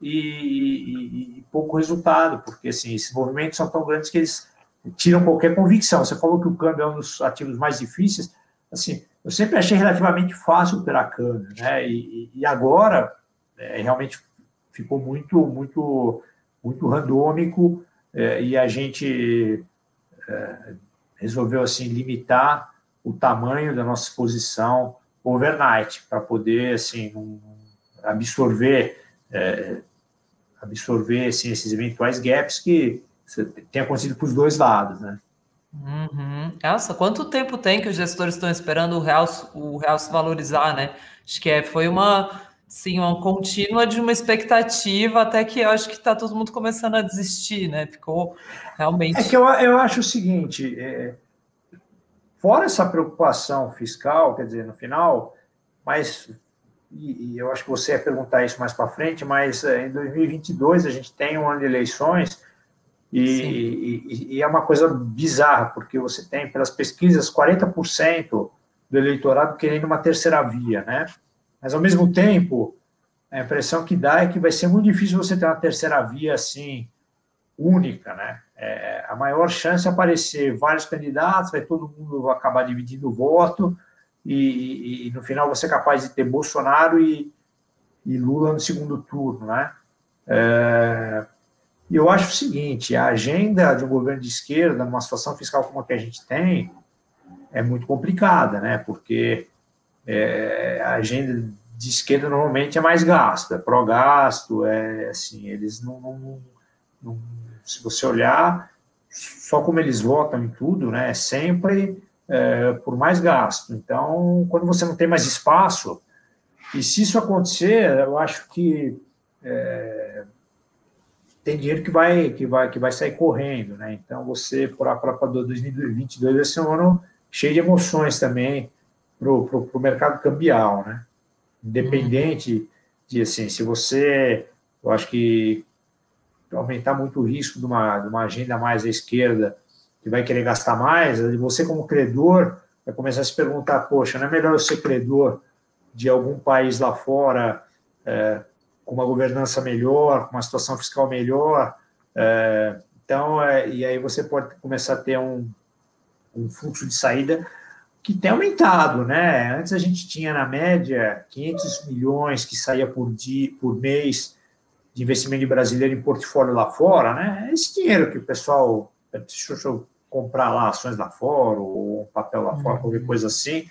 e, e, e, pouco resultado, porque assim, esses movimentos são tão grandes que eles tiram qualquer convicção. Você falou que o câmbio é um dos ativos mais difíceis, assim, eu sempre achei relativamente fácil operar câmbio, né? E, e agora é, realmente ficou muito, muito, muito randômico é, e a gente é, resolveu assim limitar o tamanho da nossa exposição overnight para poder assim absorver é, absorver assim, esses eventuais gaps que tem acontecido para os dois lados, né? Uhum. Nossa, quanto tempo tem que os gestores estão esperando o real, o real se valorizar, né? Acho que é, foi uma, sim, uma contínua de uma expectativa até que eu acho que está todo mundo começando a desistir, né? Ficou realmente. É que eu, eu acho o seguinte: é, fora essa preocupação fiscal, quer dizer, no final, mas e, e, eu acho que você ia perguntar isso mais para frente, mas é, em 2022 a gente tem um ano de eleições e, e, e, é uma coisa bizarra, porque você tem, pelas pesquisas, 40% do eleitorado querendo uma terceira via, né? Mas, ao mesmo tempo, a impressão que dá é que vai ser muito difícil você ter uma terceira via, assim, única, né? É, a maior chance é aparecer vários candidatos, vai todo mundo acabar dividindo o voto, e, e, no final você é capaz de ter Bolsonaro e, e Lula no segundo turno, né? É, e eu acho o seguinte: a agenda de um governo de esquerda, numa situação fiscal como a que a gente tem, é muito complicada, né? Porque é, a agenda de esquerda normalmente é mais gasto, é pró-gasto, é assim, eles não, não, não, Se você olhar, só como eles votam em tudo, né? É sempre é, por mais gasto. Então, quando você não tem mais espaço, E se isso acontecer, eu acho que é, tem dinheiro que vai, que vai, que vai sair correndo, né? Então, você, para 2022, vai ser um ano cheio de emoções também para o mercado cambial, né? Independente uhum. de, assim, se você, eu acho que aumentar muito o risco de uma, de uma agenda mais à esquerda, que vai querer gastar mais, você como credor vai começar a se perguntar, poxa, não é melhor eu ser credor de algum país lá fora é, com uma governança melhor, com uma situação fiscal melhor. É, então, é, e aí você pode começar a ter um, um fluxo de saída que tem aumentado, né? Antes a gente tinha na média 500 milhões que saía por dia, por mês de investimento brasileiro em portfólio lá fora, né? Esse dinheiro que o pessoal deixa eu comprar lá ações lá fora ou um papel lá fora, qualquer coisa assim,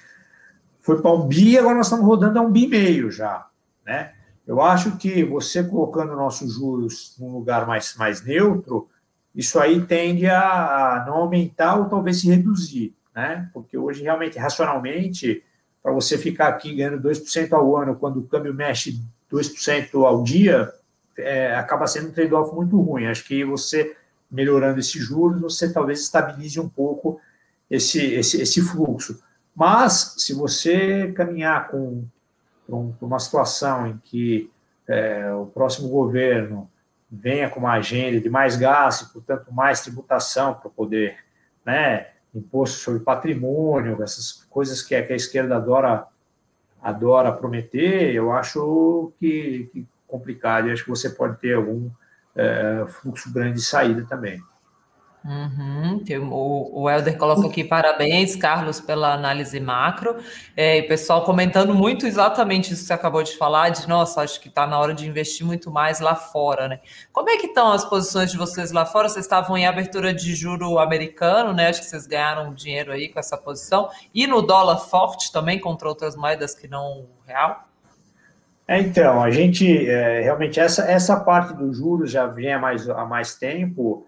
foi para um bi, agora nós estamos rodando a um bi meio já, né? Eu acho que você colocando nossos juros num lugar mais, mais neutro, isso aí tende a não aumentar ou talvez se reduzir, né? Porque hoje, realmente, racionalmente, para você ficar aqui ganhando 2% ao ano, quando o câmbio mexe 2% ao dia, é, acaba sendo um trade-off muito ruim. Acho que você, melhorando esses juros, você talvez estabilize um pouco esse, esse, esse fluxo. Mas, se você caminhar com um, uma situação em que é, o próximo governo venha com uma agenda de mais gasto, portanto, mais tributação para poder, né, imposto sobre patrimônio, essas coisas que que a esquerda adora, adora prometer, eu acho que, que complicado, e acho que você pode ter algum é, fluxo grande de saída também. Uhum, o, o Helder coloca aqui parabéns, Carlos, pela análise macro. É, e pessoal comentando muito exatamente isso que você acabou de falar, de nossa, acho que está na hora de investir muito mais lá fora, né? Como é que estão as posições de vocês lá fora? Vocês estavam em abertura de juro americano, né? Acho que vocês ganharam dinheiro aí com essa posição. E no dólar forte também contra outras moedas que não real? É, então, a gente é, realmente essa, essa parte dos juros já vem há mais, há mais tempo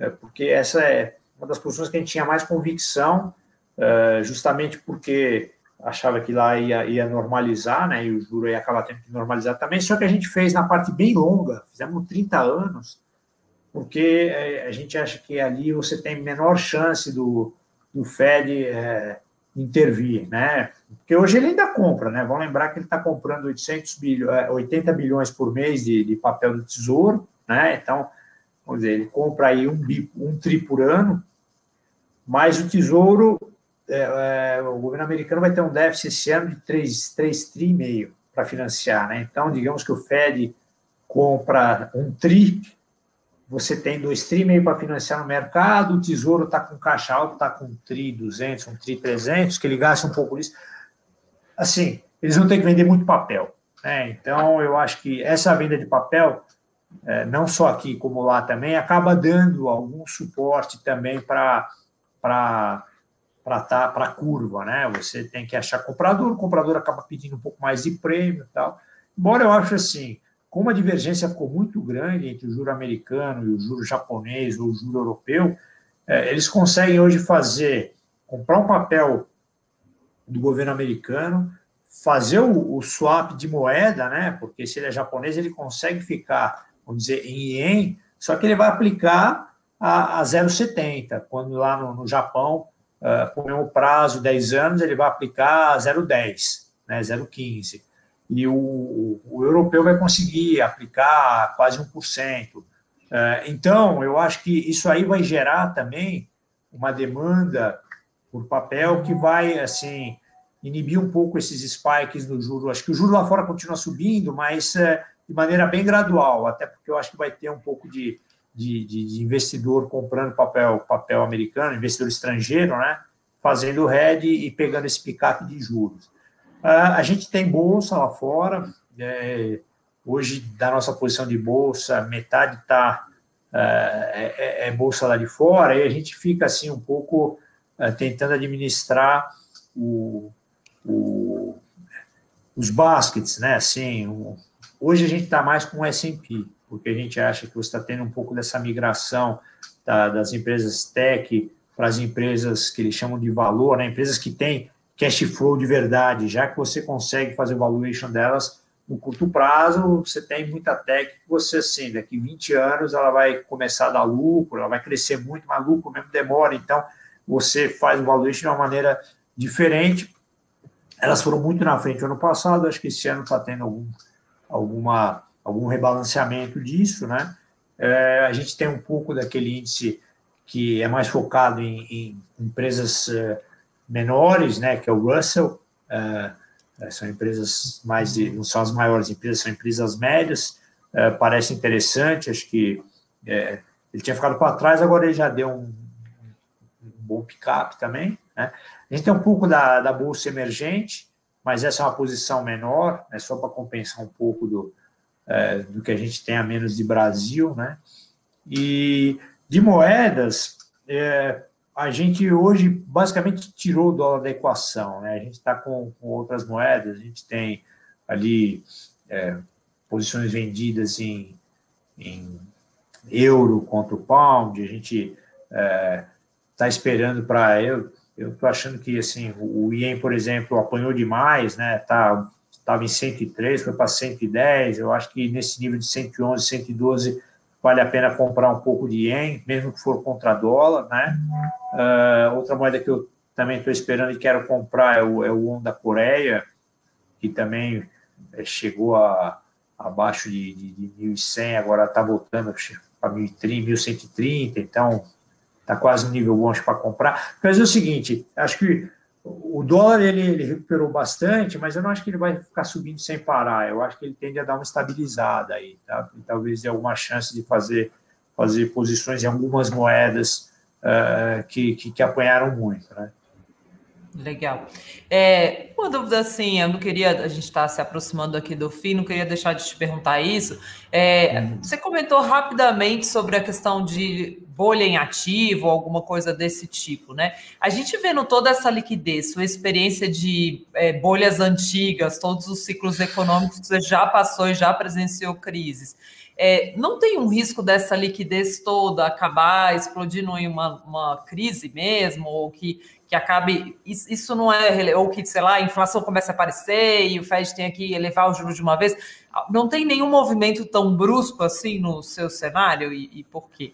é, porque essa é uma das posições que a gente tinha mais convicção, é, justamente porque achava que lá ia, ia normalizar, né, e o juro ia acabar tendo que normalizar também, só que a gente fez na parte bem longa, fizemos 30 anos, porque é, a gente acha que ali você tem menor chance do, do Fed é, intervir, né? Porque hoje ele ainda compra, né? Vamos lembrar que ele está comprando 800 bilhões, 80 bilhões por mês de, de papel do tesouro, né? Então, vamos dizer, ele compra aí um, um tri por ano, mas o Tesouro, é, é, o governo americano vai ter um déficit esse ano de 3, 3 tri e meio para financiar, né? Então, digamos que o Fed compra um tri, você tem dois tri meio para financiar no mercado, o Tesouro está com caixa alto, está com um tri 200, um tri 300, que ele gasta um pouco disso. Assim, eles vão ter que vender muito papel, né? Então, eu acho que essa venda de papel não só aqui como lá também, acaba dando algum suporte também para para tá, a curva, né? Você tem que achar comprador, o comprador acaba pedindo um pouco mais de prêmio e tal. Embora eu acho assim, como a divergência ficou muito grande entre o juro americano e o juro japonês ou o juro europeu, é, eles conseguem hoje fazer, comprar um papel do governo americano, fazer o, o swap de moeda, né? Porque se ele é japonês, ele consegue ficar vamos dizer, em ien, só que ele vai aplicar a, a 0,70, quando lá no, no Japão, uh, por mesmo prazo, 10 anos, ele vai aplicar a 0,10, né, 0,15. E o, o, europeu vai conseguir aplicar quase 1%. Uh, então, eu acho que isso aí vai gerar também uma demanda por papel que vai, assim, inibir um pouco esses spikes no juro. Acho que o juro lá fora continua subindo, mas uh, de maneira bem gradual, até porque eu acho que vai ter um pouco de, de, de investidor comprando papel, papel americano, investidor estrangeiro, né? Fazendo red e pegando esse picape de juros. Uh, a gente tem bolsa lá fora. É, hoje, da nossa posição de bolsa, metade está uh, é, é, é, bolsa lá de fora, e a gente fica assim um pouco uh, tentando administrar o, o, os baskets, né? Assim, um, Hoje a gente está mais com o S&P, porque a gente acha que você está tendo um pouco dessa migração da, das empresas tech para as empresas que eles chamam de valor, né? empresas que têm cash flow de verdade, já que você consegue fazer valuation delas no curto prazo, você tem muita técnica, você assim, daqui 20 anos ela vai começar a dar lucro, ela vai crescer muito, mas lucro mesmo demora, então você faz o valuation de uma maneira diferente. Elas foram muito na frente no ano passado, acho que esse ano está tendo algum, alguma, algum rebalanceamento disso, né? É, a gente tem um pouco daquele índice que é mais focado em, em empresas uh, menores, né, que é o Russell, uh, são empresas mais de, não são as maiores empresas, são empresas médias, parece interessante, acho que ele tinha ficado para trás, agora ele já deu um, um bom pick-up também, né? A gente tem um pouco da, da bolsa emergente, mas essa é uma posição menor, é né, só para compensar um pouco do, é, do que a gente tem a menos de Brasil, né? E de moedas, é, a gente hoje basicamente tirou o dólar da equação, né? A gente está com, com, outras moedas, a gente tem ali é, posições vendidas em, em, euro contra o pound, a gente está é, esperando para eu eu estou achando que assim o IEM, por exemplo, apanhou demais, né? Tá estava em 103, foi para 110. Eu acho que nesse nível de 111, 112 vale a pena comprar um pouco de ien, mesmo que for contra dólar, né? Uh, outra moeda que eu também estou esperando e quero comprar é o, é o won da Coreia, que também é, chegou a abaixo de, de, de 1.100, agora está voltando para 1.130, então está quase no nível bom para comprar. Mas é o seguinte, acho que o dólar ele, ele, recuperou bastante, mas eu não acho que ele vai ficar subindo sem parar. Eu acho que ele tende a dar uma estabilizada aí, tá? E talvez dê alguma chance de fazer, fazer posições em algumas moedas uh, que, que, que, apanharam muito, né? Legal. É, uma dúvida assim, eu não queria, a gente está se aproximando aqui do fim, não queria deixar de te perguntar isso. É, uhum. Você comentou rapidamente sobre a questão de bolha em ativo, alguma coisa desse tipo, né? A gente vendo toda essa liquidez, sua experiência de é, bolhas antigas, todos os ciclos econômicos que você já passou e já presenciou crises. É, não tem um risco dessa liquidez toda acabar explodindo em uma, uma crise mesmo, ou que, que acabe. Isso não é. Ou que, sei lá, a inflação comece a aparecer e o Fed tenha que elevar os juros de uma vez. Não tem nenhum movimento tão brusco assim no seu cenário e, e por quê?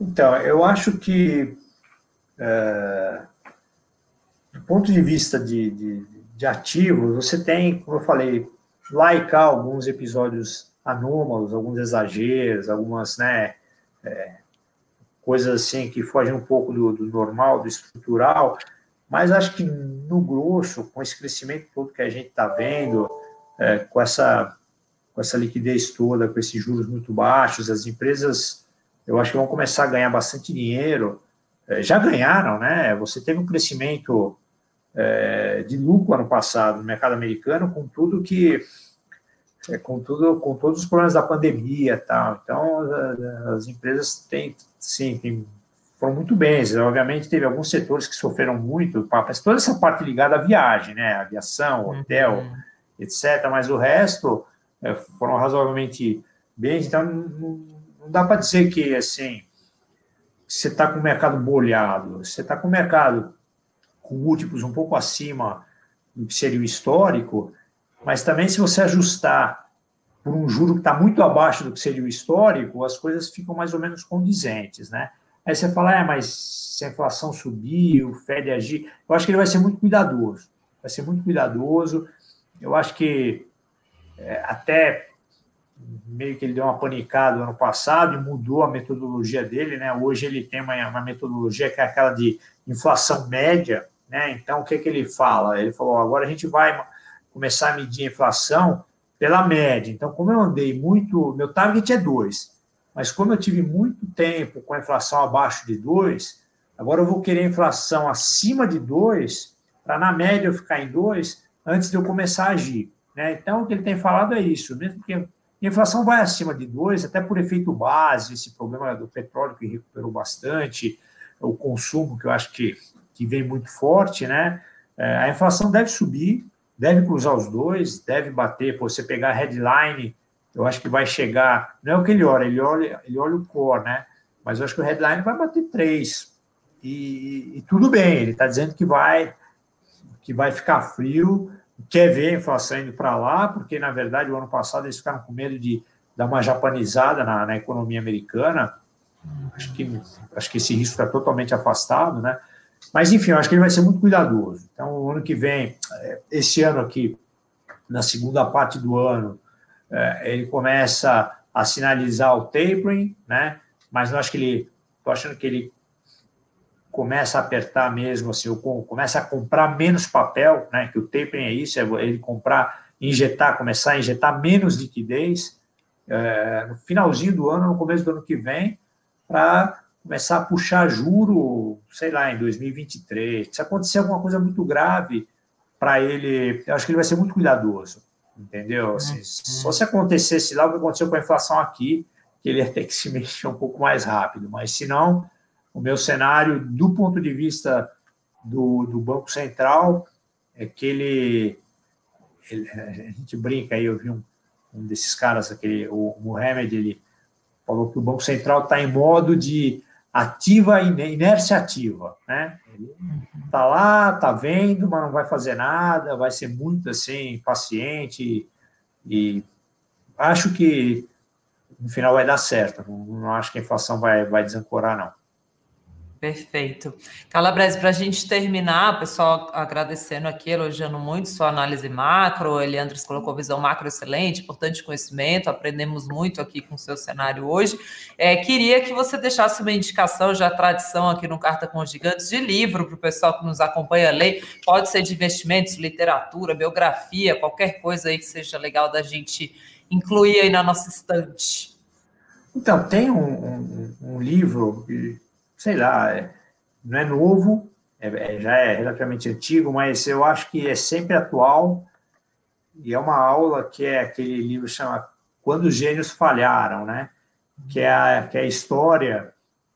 Então, eu acho que. É, do ponto de vista de, de, de ativos, você tem, como eu falei, lá e cá alguns episódios anômalos, alguns exageros, algumas né, é, coisas assim que fogem um pouco do, do, normal, do estrutural, mas acho que no grosso, com esse crescimento todo que a gente está vendo, é, com, essa, com essa liquidez toda, com esses juros muito baixos, as empresas, eu acho que vão começar a ganhar bastante dinheiro, é, já ganharam, né? Você teve um crescimento é, de lucro ano passado no mercado americano, com tudo que é, com, tudo, com todos os problemas da pandemia tal. Então, as empresas têm, sim, têm, foram muito bem. Obviamente, teve alguns setores que sofreram muito, mas toda essa parte ligada à viagem, né? Aviação, uhum. hotel, uhum. etc. Mas o resto é, foram razoavelmente bem. Então, não, dá para dizer que, assim, você está com o mercado bolhado, você está com o mercado com múltiplos um pouco acima do que seria o histórico, mas também, se você ajustar por um juro que está muito abaixo do que seria o histórico, as coisas ficam mais ou menos condizentes, né? Aí você fala, é, mas se a inflação subir, o Fed agir, eu acho que ele vai ser muito cuidadoso, vai ser muito cuidadoso. Eu acho que é, até meio que ele deu uma panicada no ano passado e mudou a metodologia dele, né? Hoje ele tem uma, uma metodologia que é aquela de inflação média, né? Então o que, que ele fala? Ele falou, agora a gente vai começar a medir a inflação pela média. Então, como eu andei muito, meu target é 2, mas como eu tive muito tempo com a inflação abaixo de 2, agora eu vou querer inflação acima de 2, para na média eu ficar em 2, antes de eu começar a agir. Né? Então, o que ele tem falado é isso, mesmo que a inflação vai acima de 2, até por efeito base, esse problema do petróleo que recuperou bastante, o consumo que eu acho que, que vem muito forte, né? É, a inflação deve subir, deve cruzar os dois, deve bater, por você pegar a headline, eu acho que vai chegar, não é o que ele olha, ele olha, ele olha o core, né? Mas eu acho que o headline vai bater três. E, e tudo bem, ele está dizendo que vai, que vai ficar frio, quer ver a inflação indo para lá, porque, na verdade, o ano passado eles ficaram com medo de dar uma japanizada na, na economia americana. Acho que, acho que esse risco está totalmente afastado, né? Mas, enfim, acho que ele vai ser muito cuidadoso. Então, o ano que vem, é, esse ano aqui, na segunda parte do ano, é, ele começa a sinalizar o tapering, né? Mas eu acho que ele, estou achando que ele começa a apertar mesmo, assim, começa a comprar menos papel, né? Que o tapering é isso, é ele comprar, injetar, começar a injetar menos liquidez é, no finalzinho do ano, no começo do ano que vem, para começar a puxar juro, sei lá, em 2023. Se acontecer alguma coisa muito grave para ele, eu acho que ele vai ser muito cuidadoso, entendeu? Assim, uhum. Só se acontecesse lá o que aconteceu com a inflação aqui, que ele ia ter que se mexer um pouco mais rápido, mas se não, o meu cenário, do ponto de vista do, do Banco Central, é que ele, ele, a gente brinca aí, eu vi um, um desses caras, aquele, o Mohamed, ele falou que o Banco Central está em modo de ativa inércia ativa, né? Ele tá lá, tá vendo, mas não vai fazer nada, vai ser muito assim paciente e acho que no final vai dar certo. Não, não acho que a inflação vai, vai desancorar não. Perfeito. Calabrese, para a gente terminar, pessoal agradecendo aqui, elogiando muito sua análise macro, Eliandres colocou visão macro excelente, importante conhecimento, aprendemos muito aqui com o seu cenário hoje. É, queria que você deixasse uma indicação, já tradição aqui no Carta com os Gigantes, de livro para o pessoal que nos acompanha ler, pode ser de investimentos, literatura, biografia, qualquer coisa aí que seja legal da gente incluir aí na nossa estante. Então, tem um, um, um livro sei lá, é, não é novo, é, é, já é relativamente antigo, mas eu acho que é sempre atual. E é uma aula que é aquele livro que chama Quando os Gênios Falharam, né? Que é a, que é a história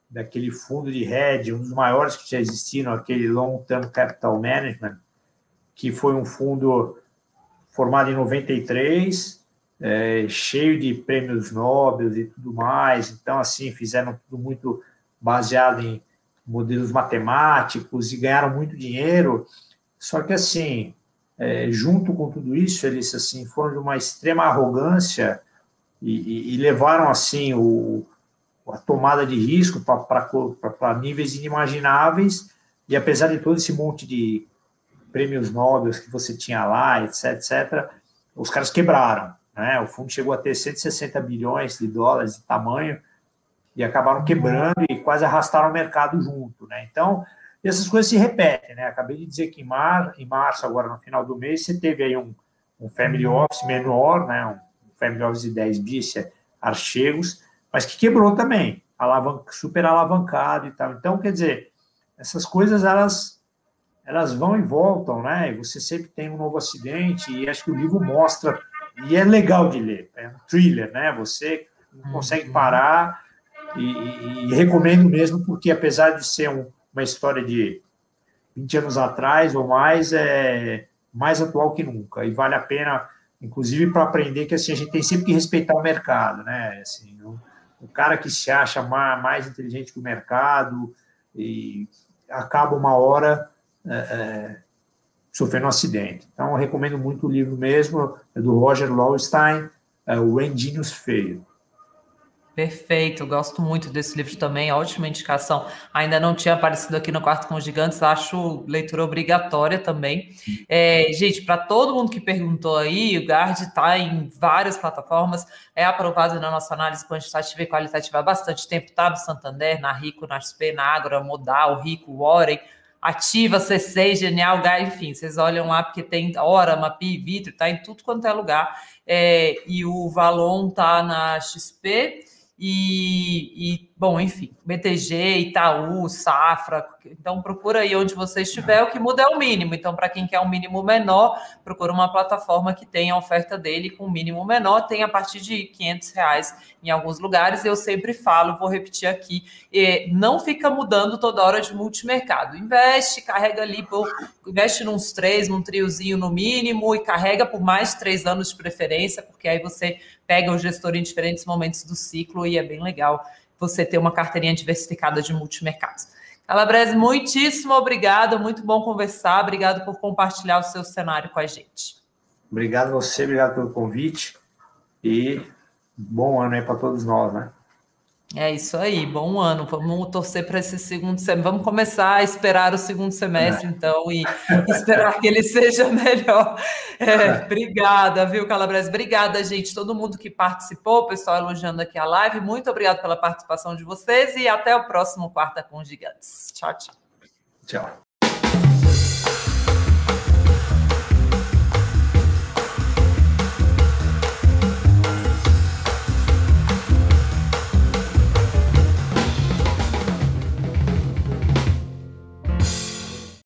daquele fundo de hedge, um dos maiores que já existiram, aquele Long Term Capital Management, que foi um fundo formado em 93, é, cheio de prêmios Nobel e tudo mais. Então, assim, fizeram tudo muito baseado em modelos matemáticos e ganharam muito dinheiro. Só que, assim, é, junto com tudo isso, eles assim foram de uma extrema arrogância e, e, e levaram assim o, a tomada de risco para níveis inimagináveis. E apesar de todo esse monte de prêmios Nobel que você tinha lá, etc, etc, os caras quebraram. Né? O fundo chegou a ter 160 bilhões de dólares de tamanho e acabaram quebrando e quase arrastaram o mercado junto, né? Então, essas coisas se repetem, né? Acabei de dizer que em, mar, em março, agora no final do mês, você teve aí um, um family office menor, né? Um family office de 10 bis, é archegos, mas que quebrou também, alavanca, super alavancado e tal. Então, quer dizer, essas coisas, elas elas vão e voltam, né? E você sempre tem um novo acidente, e acho que o livro mostra, e é legal de ler, é um thriller, né? Você não consegue uhum. parar e, e, recomendo mesmo, porque apesar de ser um, uma história de 20 anos atrás ou mais, é mais atual que nunca. E vale a pena, inclusive, para aprender que assim, a gente tem sempre que respeitar o mercado, né? Assim, o, o cara que se acha mais, mais, inteligente que o mercado e acaba uma hora é, é, sofrendo um acidente. Então, eu recomendo muito o livro mesmo, é do Roger Lowenstein, é, O Engenhos Feio. Perfeito, gosto muito desse livro também, ótima indicação. Ainda não tinha aparecido aqui no Quarto com os Gigantes, acho leitura obrigatória também. É, gente, para todo mundo que perguntou aí, o Gard está em várias plataformas, é aprovado na nossa análise quantitativa e qualitativa há bastante tempo, tá no Santander, na Rico, na XP, na Agro, Modal, Rico, Warren, Ativa, C6, Genial, Gá, enfim, vocês olham lá porque tem Hora, Mapi, Vitro, tá em tudo quanto é lugar. É, e o Valon tá na XP e, e, bom, enfim, BTG, Itaú, Safra. Então, procura aí onde você estiver. O que muda é o mínimo. Então, para quem quer um mínimo menor, procura uma plataforma que tenha a oferta dele com mínimo menor. Tem a partir de 500 reais em alguns lugares. Eu sempre falo, vou repetir aqui: não fica mudando toda hora de multimercado. Investe, carrega ali, investe nos três, num triozinho no mínimo e carrega por mais três anos de preferência, porque aí você pega o gestor em diferentes momentos do ciclo e é bem legal você ter uma carteirinha diversificada de multimercados. Calabrese, muitíssimo obrigado, muito bom conversar, obrigado por compartilhar o seu cenário com a gente. Obrigado a você, obrigado pelo convite e bom ano aí para todos nós, né? É isso aí, bom ano. Vamos torcer para esse segundo semestre. Vamos começar a esperar o segundo semestre, é. então, e esperar que ele seja melhor. É, obrigada, viu, Calabrese? Obrigada, gente, todo mundo que participou, o pessoal elogiando aqui a live. Muito obrigado pela participação de vocês e até o próximo Quarta com Gigantes. Tchau, tchau. Tchau.